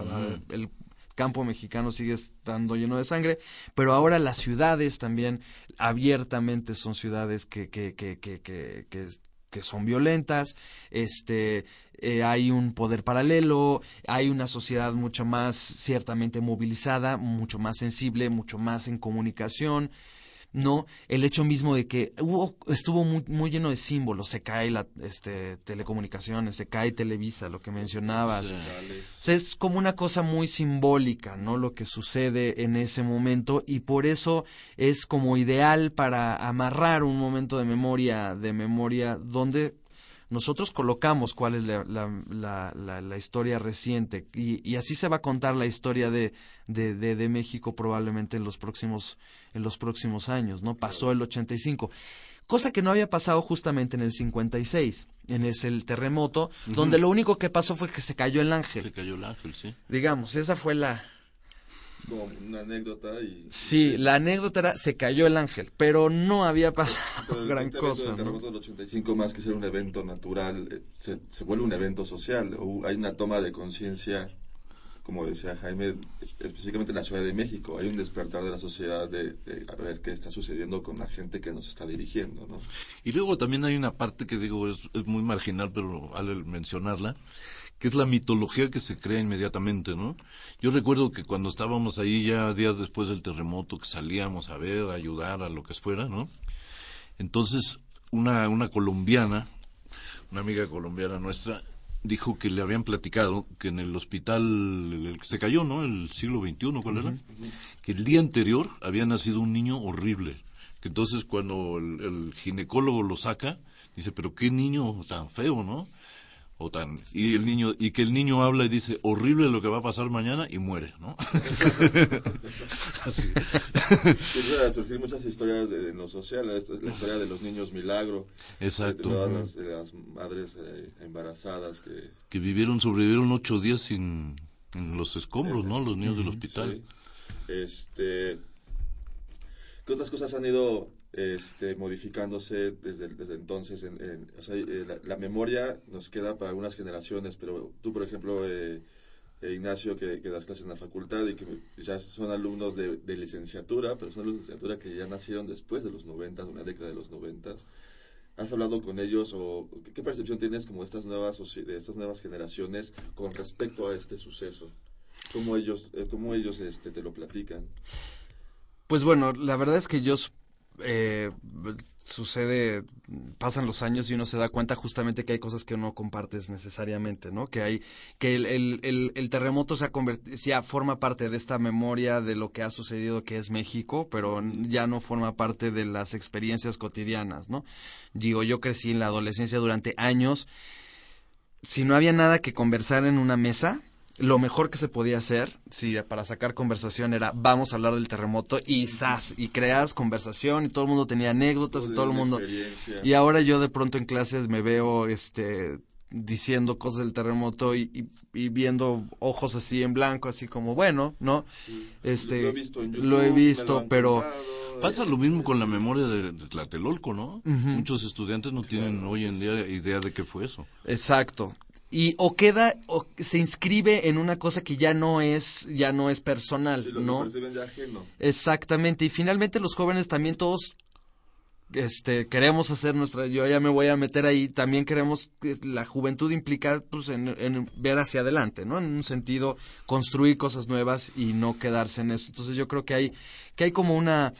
S3: el campo mexicano sigue estando lleno de sangre, pero ahora las ciudades también abiertamente son ciudades que, que, que, que, que, que son violentas, este, eh, hay un poder paralelo, hay una sociedad mucho más ciertamente movilizada, mucho más sensible, mucho más en comunicación, no el hecho mismo de que hubo, estuvo muy, muy lleno de símbolos, se cae la este, telecomunicaciones, se cae Televisa, lo que mencionabas. es como una cosa muy simbólica, ¿no? Lo que sucede en ese momento y por eso es como ideal para amarrar un momento de memoria, de memoria donde nosotros colocamos cuál es la, la, la, la historia reciente y, y, así se va a contar la historia de, de, de, de, México probablemente en los próximos en los próximos años no pasó el 85 cosa que no había pasado justamente en el 56 en ese el terremoto donde lo único que pasó fue que se cayó el ángel.
S2: Se cayó el ángel sí.
S3: Digamos esa fue la
S1: como una anécdota y...
S3: Sí, la anécdota era, se cayó el ángel, pero no había pasado gran
S1: este
S3: cosa.
S1: El terremoto del 85, más que ser un evento natural, eh, se, se vuelve un evento social. O hay una toma de conciencia, como decía Jaime, específicamente en la Ciudad de México. Hay un despertar de la sociedad de, de, a ver qué está sucediendo con la gente que nos está dirigiendo. ¿no?
S2: Y luego también hay una parte que digo es, es muy marginal, pero al mencionarla, que es la mitología que se crea inmediatamente, ¿no? Yo recuerdo que cuando estábamos ahí ya días después del terremoto, que salíamos a ver, a ayudar, a lo que fuera, ¿no? Entonces, una, una colombiana, una amiga colombiana nuestra, dijo que le habían platicado que en el hospital el que se cayó, ¿no? El siglo XXI, ¿cuál era? Uh -huh. Que el día anterior había nacido un niño horrible. Que entonces cuando el, el ginecólogo lo saca, dice, pero qué niño tan feo, ¿no? Y el niño y que el niño habla y dice horrible lo que va a pasar mañana y muere no
S1: Así. a surgir muchas historias de, de lo social la historia de los niños milagro.
S2: Exacto.
S1: De, todas las, de las madres eh, embarazadas que
S2: que vivieron sobrevivieron ocho días sin en los escombros no los niños del hospital.
S1: sí. este qué otras cosas han ido este, modificándose desde, entonces. En, en, o sea, eh, la, memoria nos queda para algunas generaciones, pero tú, por ejemplo, eh, eh, Ignacio, que, que, das clases en la facultad y que ya son alumnos de, licenciatura, pero son alumnos de licenciatura que ya nacieron después de los 90, una década de los 90. ¿Has hablado con ellos o qué percepción tienes como de estas nuevas, de estas nuevas generaciones con respecto a este suceso? ¿Cómo ellos, cómo ellos este, te lo platican?
S3: Pues bueno, la verdad es que yo eh, sucede, pasan los años y uno se da cuenta justamente que hay cosas que no compartes necesariamente, ¿no? Que hay, que el, el, el, terremoto se ha ya forma parte de esta memoria de lo que ha sucedido que es México, pero ya no forma parte de las experiencias cotidianas, ¿no? Digo, yo crecí en la adolescencia durante años, si no había nada que conversar en una mesa, lo mejor que se podía hacer, sí, para sacar conversación era vamos a hablar del terremoto y sas, y creas conversación y todo el mundo tenía anécdotas y todo el mundo. Y ahora yo de pronto en clases me veo este diciendo cosas del terremoto y, y, y viendo ojos así en blanco, así como bueno, ¿no? Este
S1: lo he visto, YouTube,
S3: lo he visto pero
S1: contado,
S2: Pasa lo mismo con la memoria de, de Tlatelolco, ¿no? Uh -huh. Muchos estudiantes no tienen claro, hoy en día idea de qué fue eso.
S3: Exacto y o queda o se inscribe en una cosa que ya no es ya no es personal
S1: sí, lo
S3: no
S1: que ajeno.
S3: exactamente y finalmente los jóvenes también todos este queremos hacer nuestra yo ya me voy a meter ahí también queremos que la juventud implica pues en, en, ver hacia adelante no en un sentido construir cosas nuevas y no quedarse en eso. Entonces yo creo que hay que hay como una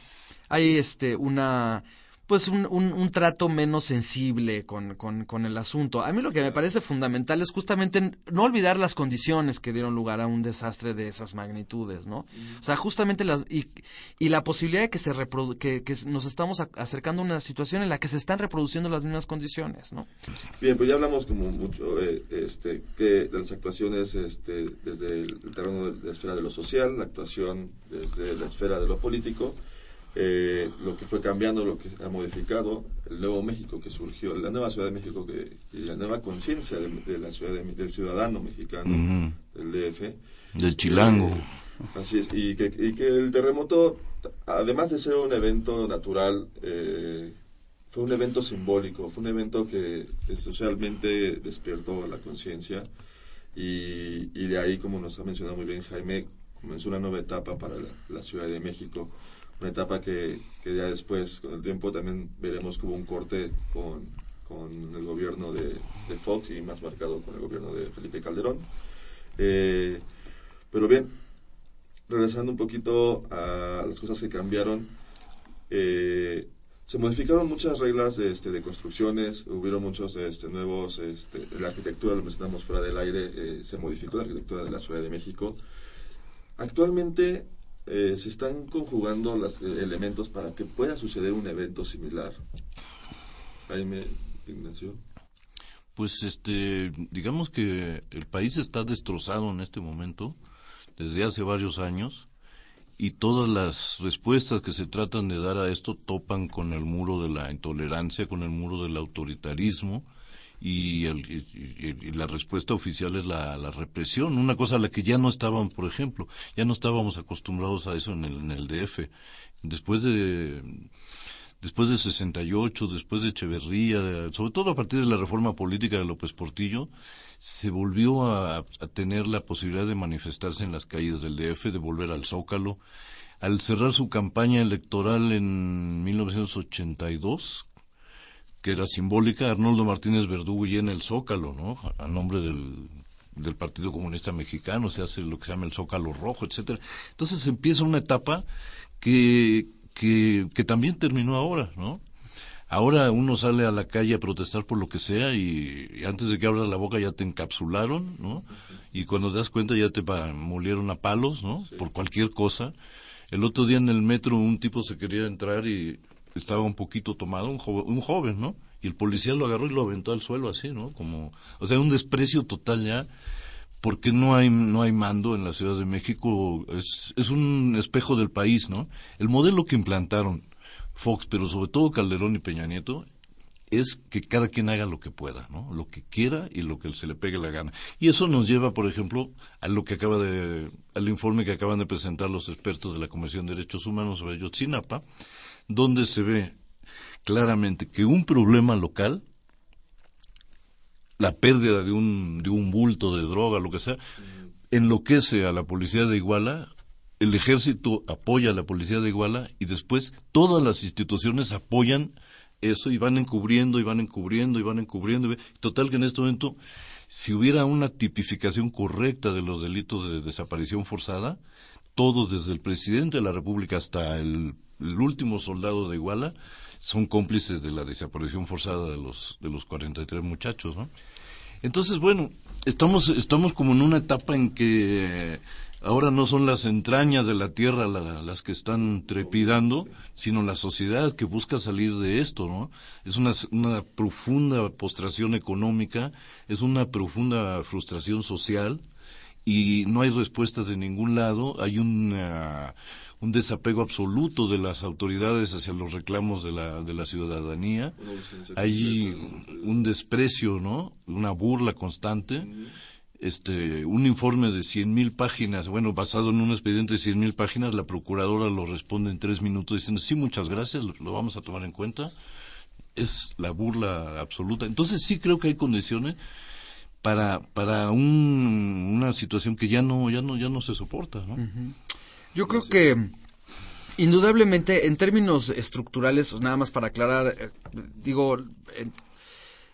S3: hay este una pues un, un, un, trato menos sensible con, con, con, el asunto. A mí lo que me parece fundamental es justamente no olvidar las condiciones que dieron lugar a un desastre de esas magnitudes, ¿no? O sea, justamente las y, y la posibilidad de que se reprodu que, que nos estamos acercando a una situación en la que se están reproduciendo las mismas condiciones, ¿no?
S1: Bien, pues ya hablamos como mucho eh, este que de las actuaciones este desde el terreno de la esfera de lo social, la actuación desde la esfera de lo político eh, lo que fue cambiando, lo que ha modificado, el nuevo México que surgió, la nueva Ciudad de México que, y la nueva conciencia de, de, la ciudad de, del ciudadano mexicano, uh -huh. del DF.
S2: Del chilango.
S1: Eh, así es, y que, y que, el terremoto, además de ser un evento natural, eh, fue un evento simbólico, fue un evento que socialmente despertó la conciencia y, y, de ahí, como nos ha mencionado muy bien Jaime, comenzó una nueva etapa para la, Ciudad de México, una etapa que, que, ya después, con el tiempo, también veremos que hubo un corte con, con el gobierno de, de, Fox y más marcado con el gobierno de Felipe Calderón. Eh, pero bien, regresando un poquito a las cosas que cambiaron, eh, se modificaron muchas reglas de, este, de construcciones, hubieron muchos este, nuevos, este, la arquitectura, lo mencionamos fuera del aire, eh, se modificó la arquitectura de la Ciudad de México. Actualmente eh, se están conjugando los eh, elementos para que pueda suceder un evento similar. Jaime, Ignacio.
S2: Pues este, digamos que el país está destrozado en este momento, desde hace varios años y todas las respuestas que se tratan de dar a esto topan con el muro de la intolerancia, con el muro del autoritarismo y, la respuesta oficial es la, represión, una cosa a la que ya no estábamos, por ejemplo, ya no estábamos acostumbrados a eso en el, en el DF. Después de después de 68, después de Echeverría, sobre todo a partir de la reforma política de López Portillo, se volvió a, tener la posibilidad de manifestarse en las calles del DF, de volver al Zócalo. Al cerrar su campaña electoral en 1982, que era simbólica, Arnoldo Martínez Verdugo llena el Zócalo, ¿no? A nombre del, del Partido Comunista Mexicano, se hace lo que se llama el Zócalo Rojo, etcétera. Entonces empieza una etapa que, que, que también terminó ahora, ¿no? Ahora uno sale a la calle a protestar por lo que sea y, antes de que abras la boca ya te encapsularon, ¿no? Y cuando te das cuenta ya te molieron a palos, ¿no? Por cualquier cosa. El otro día en el metro un tipo se quería entrar y estaba un poquito tomado, un, un joven, ¿no? Y el policía lo agarró y lo aventó al suelo así, ¿no? Como, o sea, un desprecio total ya porque no hay no hay mando en la Ciudad de México es, es un espejo del país no el modelo que implantaron Fox, pero sobre todo Calderón y Peña Nieto, es que cada quien haga lo que pueda, ¿no? Lo que quiera y lo que se le pegue la gana. Y eso nos lleva, por ejemplo, a lo que acaba de, al informe que acaban de presentar los expertos de la Comisión de Derechos Humanos sobre Yotzinapa, donde se ve claramente que un problema local, la pérdida de un, de un bulto de droga, lo que sea, enloquece a la policía de Iguala el ejército apoya a la policía de Iguala y después todas las instituciones apoyan eso y van encubriendo y van encubriendo y van encubriendo. Total que en este momento, si hubiera una tipificación correcta de los delitos de desaparición forzada, todos desde el presidente de la República hasta el, último soldado de Iguala son cómplices de la desaparición forzada de los de los 43 muchachos, ¿no? Entonces, bueno, estamos estamos como en una etapa en que ahora no son las entrañas de la tierra las que están trepidando, sino la sociedad que busca salir de esto, ¿no? Es una, una profunda postración económica, es una profunda frustración social y no hay respuestas de ningún lado, hay un desapego absoluto de las autoridades hacia los reclamos de la, de la ciudadanía, hay un desprecio, ¿no? Una burla constante este, un informe de cien mil páginas, bueno, basado en un expediente de cien mil páginas, la procuradora lo responde en tres minutos diciendo, sí, muchas gracias, lo, vamos a tomar en cuenta. Es la burla absoluta. Entonces sí creo que hay condiciones para, para un, una situación que ya no, ya no, ya no se soporta, ¿no?
S3: Yo creo que indudablemente en términos estructurales, nada más para aclarar, eh, digo,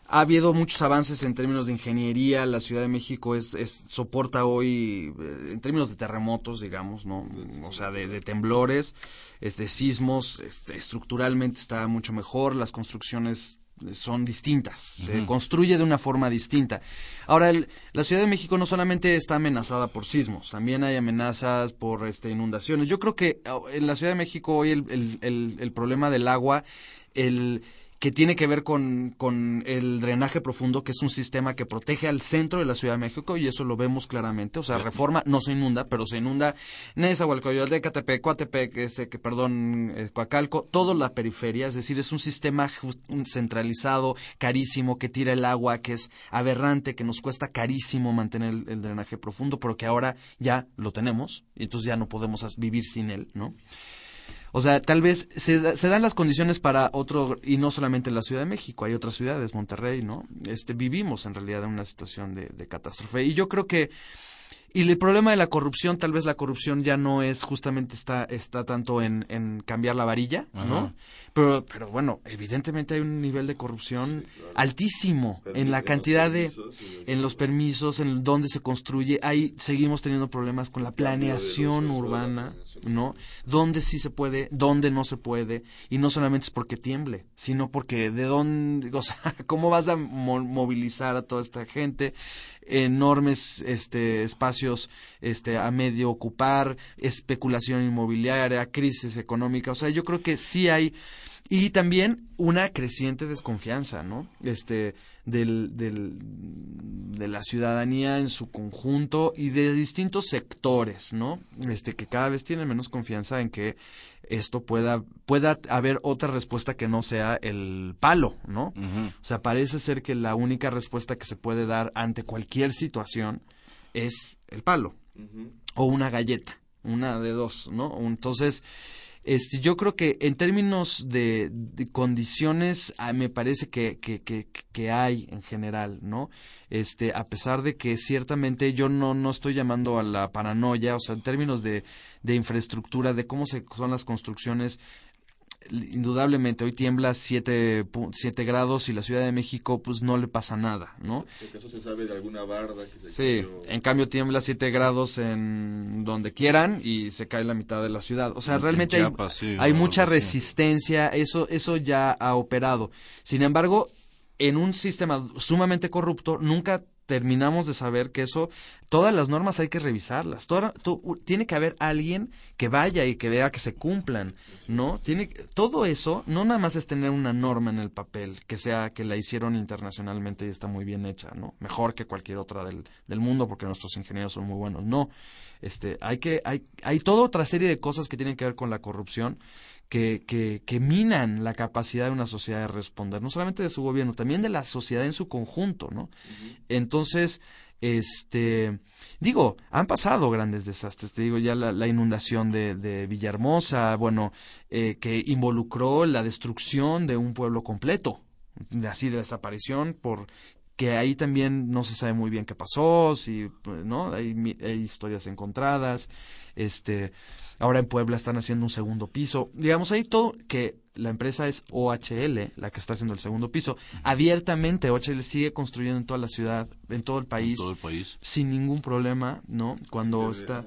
S3: ha habido muchos avances en términos de ingeniería. La Ciudad de México es, soporta hoy, eh, en términos de terremotos, digamos, ¿no? O sea, de, temblores, es de sismos, este, estructuralmente está mucho mejor. Las construcciones son distintas, se construye de una forma distinta. Ahora, la Ciudad de México no solamente está amenazada por sismos, también hay amenazas por este, inundaciones. Yo creo que oh, en la Ciudad de México hoy el, el, el problema del agua, el que tiene que ver con, con, el drenaje profundo, que es un sistema que protege al centro de la Ciudad de México, y eso lo vemos claramente. O sea, Reforma no se inunda, pero se inunda Nezahualcóyotl, Catepec, Coatepec, este, que, perdón, eh, Coacalco, toda la periferia. Es decir, es un sistema centralizado, carísimo, que tira el agua, que es aberrante, que nos cuesta carísimo mantener el, el drenaje profundo, pero que ahora ya lo tenemos, y entonces ya no podemos vivir sin él, ¿no? O sea, tal vez se, se, dan las condiciones para otro, y no solamente en la Ciudad de México, hay otras ciudades, Monterrey, ¿no? Este, vivimos en realidad en una situación de, de catástrofe. Y yo creo que y el problema de la corrupción, tal vez la corrupción ya no es justamente está, está tanto en, en cambiar la varilla, ¿no? Pero, pero bueno, evidentemente hay un nivel de corrupción altísimo en la cantidad de, en los permisos, en dónde se construye. Ahí seguimos teniendo problemas con la planeación urbana, ¿no? Dónde sí se puede, dónde no se puede. Y no solamente es porque tiemble, sino porque de dónde, o sea, cómo vas a movilizar a toda esta gente enormes este, espacios este, a medio ocupar, especulación inmobiliaria, crisis económica. O sea, yo creo que sí hay. Y también una creciente desconfianza, ¿no? Este, del, del, de la ciudadanía en su conjunto y de distintos sectores, ¿no? Este, que cada vez tienen menos confianza en que esto pueda, pueda haber otra respuesta que no sea el palo, ¿no? O sea, parece ser que la única respuesta que se puede dar ante cualquier situación es el palo o una galleta, una de dos, ¿no? Entonces, este, yo creo que en términos de, condiciones ah, me parece que, que, que, que, hay en general, ¿no? Este, a pesar de que ciertamente yo no, no estoy llamando a la paranoia, o sea, en términos de, de infraestructura, de cómo se, son las construcciones, indudablemente hoy tiembla 7 grados y la Ciudad de México pues no le pasa nada, ¿no?
S1: eso se sabe de alguna barda
S3: Sí, en cambio tiembla 7 grados en donde quieran y se cae la mitad de la ciudad. O sea, realmente hay, hay mucha resistencia, eso eso ya ha operado. Sin embargo, en un sistema sumamente corrupto nunca terminamos de saber que eso, todas las normas hay que revisarlas. tiene que haber alguien que vaya y que vea que se cumplan, ¿no? Tiene, todo eso no nada más es tener una norma en el papel, que sea que la hicieron internacionalmente y está muy bien hecha, ¿no? Mejor que cualquier otra del, del mundo porque nuestros ingenieros son muy buenos. No, este, hay que, hay, hay toda otra serie de cosas que tienen que ver con la corrupción que, que, que, minan la capacidad de una sociedad de responder, no solamente de su gobierno, también de la sociedad en su conjunto, ¿no? Entonces, este, digo, han pasado grandes desastres, te digo ya la, inundación de, de, Villahermosa, bueno, eh, que involucró la destrucción de un pueblo completo, así de desaparición por que ahí también no se sabe muy bien qué pasó, si, ¿no? Hay, hay historias encontradas, este, Ahora en Puebla están haciendo un segundo piso. Digamos ahí todo que la empresa es OHL, la que está haciendo el segundo piso. Abiertamente OHL sigue construyendo en toda la ciudad, en todo el país.
S2: todo el país.
S3: Sin ningún problema, ¿no? Cuando está...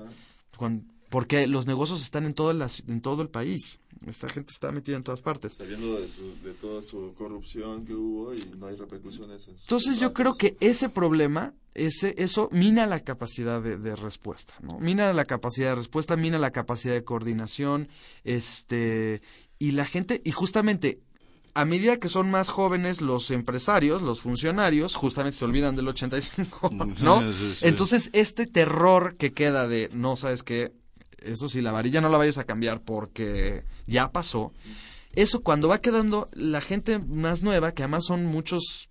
S3: porque los negocios están en todo, en todo el país. Esta gente está metida en todas partes.
S1: Sabiendo de, de toda su corrupción que hubo y no hay repercusiones.
S3: Entonces yo creo que ese problema, ese, eso mina la capacidad de, respuesta, ¿no? Mina la capacidad de respuesta, mina la capacidad de coordinación, este, y la gente, y justamente a medida que son más jóvenes los empresarios, los funcionarios, justamente se olvidan del 85, ¿no? Entonces, este terror que queda de, no sabes qué, eso sí, la varilla no la vayas a cambiar porque ya pasó. Eso cuando va quedando la gente más nueva, que además son muchos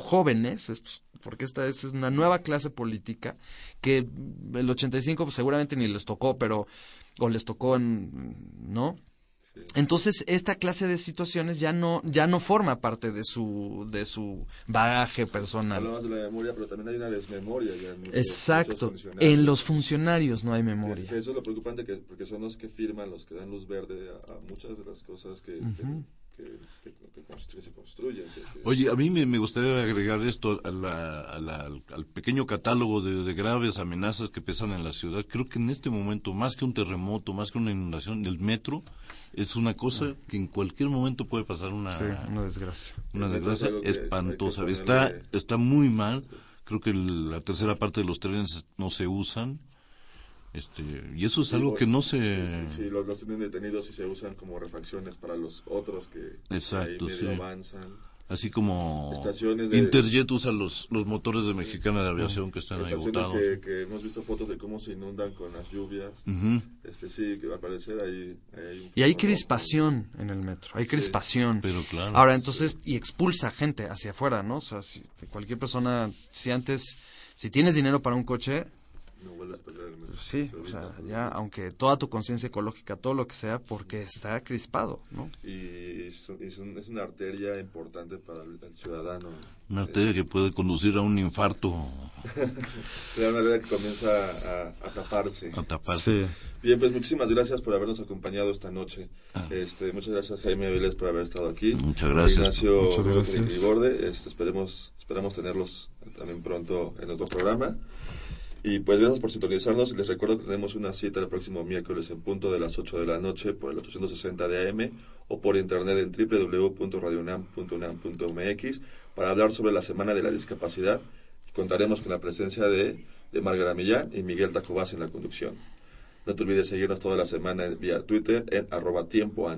S3: jóvenes, porque esta es una nueva clase política, que el 85 pues, seguramente ni les tocó, pero, o les tocó, en, ¿no? Entonces, esta clase de situaciones ya no, ya no forma parte de su, de su bagaje personal.
S1: Hablamos de la memoria, pero también hay una desmemoria. Ya en
S3: Exacto. En los funcionarios no hay memoria.
S1: eso es lo preocupante, que, porque son los que firman, los que dan luz verde a, muchas de las cosas que, se construyen.
S2: Oye, a mí me, gustaría agregar esto al pequeño catálogo de, de, graves amenazas que pesan en la ciudad. Creo que en este momento, más que un terremoto, más que una inundación, el metro es una cosa que en cualquier momento puede pasar una,
S3: una desgracia.
S2: Una desgracia espantosa. Está, está muy mal. Creo que la tercera parte de los trenes no se usan. Este, y eso es algo que no se...
S1: Sí, los, tienen detenidos y se usan como refacciones para los otros que
S2: Exacto,
S1: medio avanzan
S2: así como Interjet usa los, los motores de Mexicana de Aviación que están ahí botados.
S1: Que, que hemos visto fotos de cómo se inundan con las lluvias. este Sí, que va a parecer ahí...
S3: hay y hay crispación en el metro, hay crispación.
S2: pero claro.
S3: Ahora, entonces, y expulsa gente hacia afuera, ¿no? O sea, si cualquier persona, si antes, si tienes dinero para un coche,
S1: No vuelves a tocar el metro.
S3: Sí, o sea, ya, aunque toda tu conciencia ecológica, todo lo que sea, porque está crispado, ¿no?
S1: Y es, es, un- es una arteria importante para el, el ciudadano.
S2: Una arteria que puede conducir a un infarto.
S1: Crea una arteria que comienza a, a taparse.
S2: A taparse.
S1: Bien, pues muchísimas gracias por habernos acompañado esta noche. Este, muchas gracias Jaime Vélez por haber estado aquí.
S2: Muchas gracias.
S1: Ignacio
S3: Muchas gracias.
S1: Este, esperemos, esperamos tenerlos también pronto en otro programa. Y pues gracias por sintonizarnos. Les recuerdo que tenemos una cita el próximo miércoles en punto de las 8 de la noche por el 860 de AM o por internet en www.radionam.unam.mx para hablar sobre la Semana de la Discapacidad. Contaremos con la presencia de, de Margarita Millán y Miguel Tacobás en la conducción. No te olvides seguirnos toda la semana vía Twitter en arroba tiempo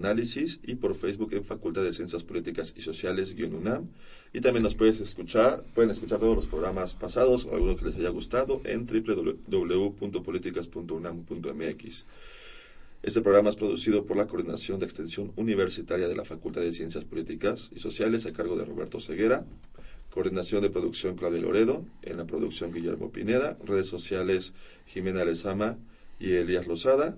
S1: y por Facebook en Facultad de Ciencias Políticas y Sociales UNAM. Y también nos puedes escuchar, pueden escuchar todos los programas pasados o alguno que les haya gustado en www.políticas.unam.mx. Este programa es producido por la Coordinación de Extensión Universitaria de la Facultad de Ciencias Políticas y Sociales a cargo de Roberto Ceguera. Coordinación de producción Claudia Loredo, en la producción Guillermo Pineda, redes sociales Jimena Lezama y Elías Lozada.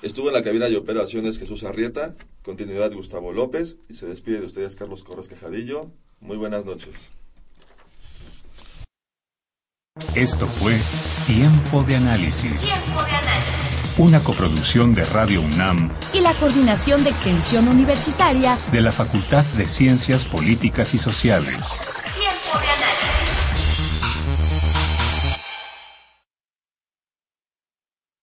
S1: Estuvo en la cabina de operaciones Jesús Arrieta, continuidad Gustavo López y se despide de ustedes Carlos Corros Quejadillo. Muy buenas noches.
S6: Esto fue Tiempo de Análisis. Una coproducción de Radio UNAM
S7: Y la Coordinación de Extensión Universitaria
S6: de la Facultad de Ciencias Políticas y Sociales.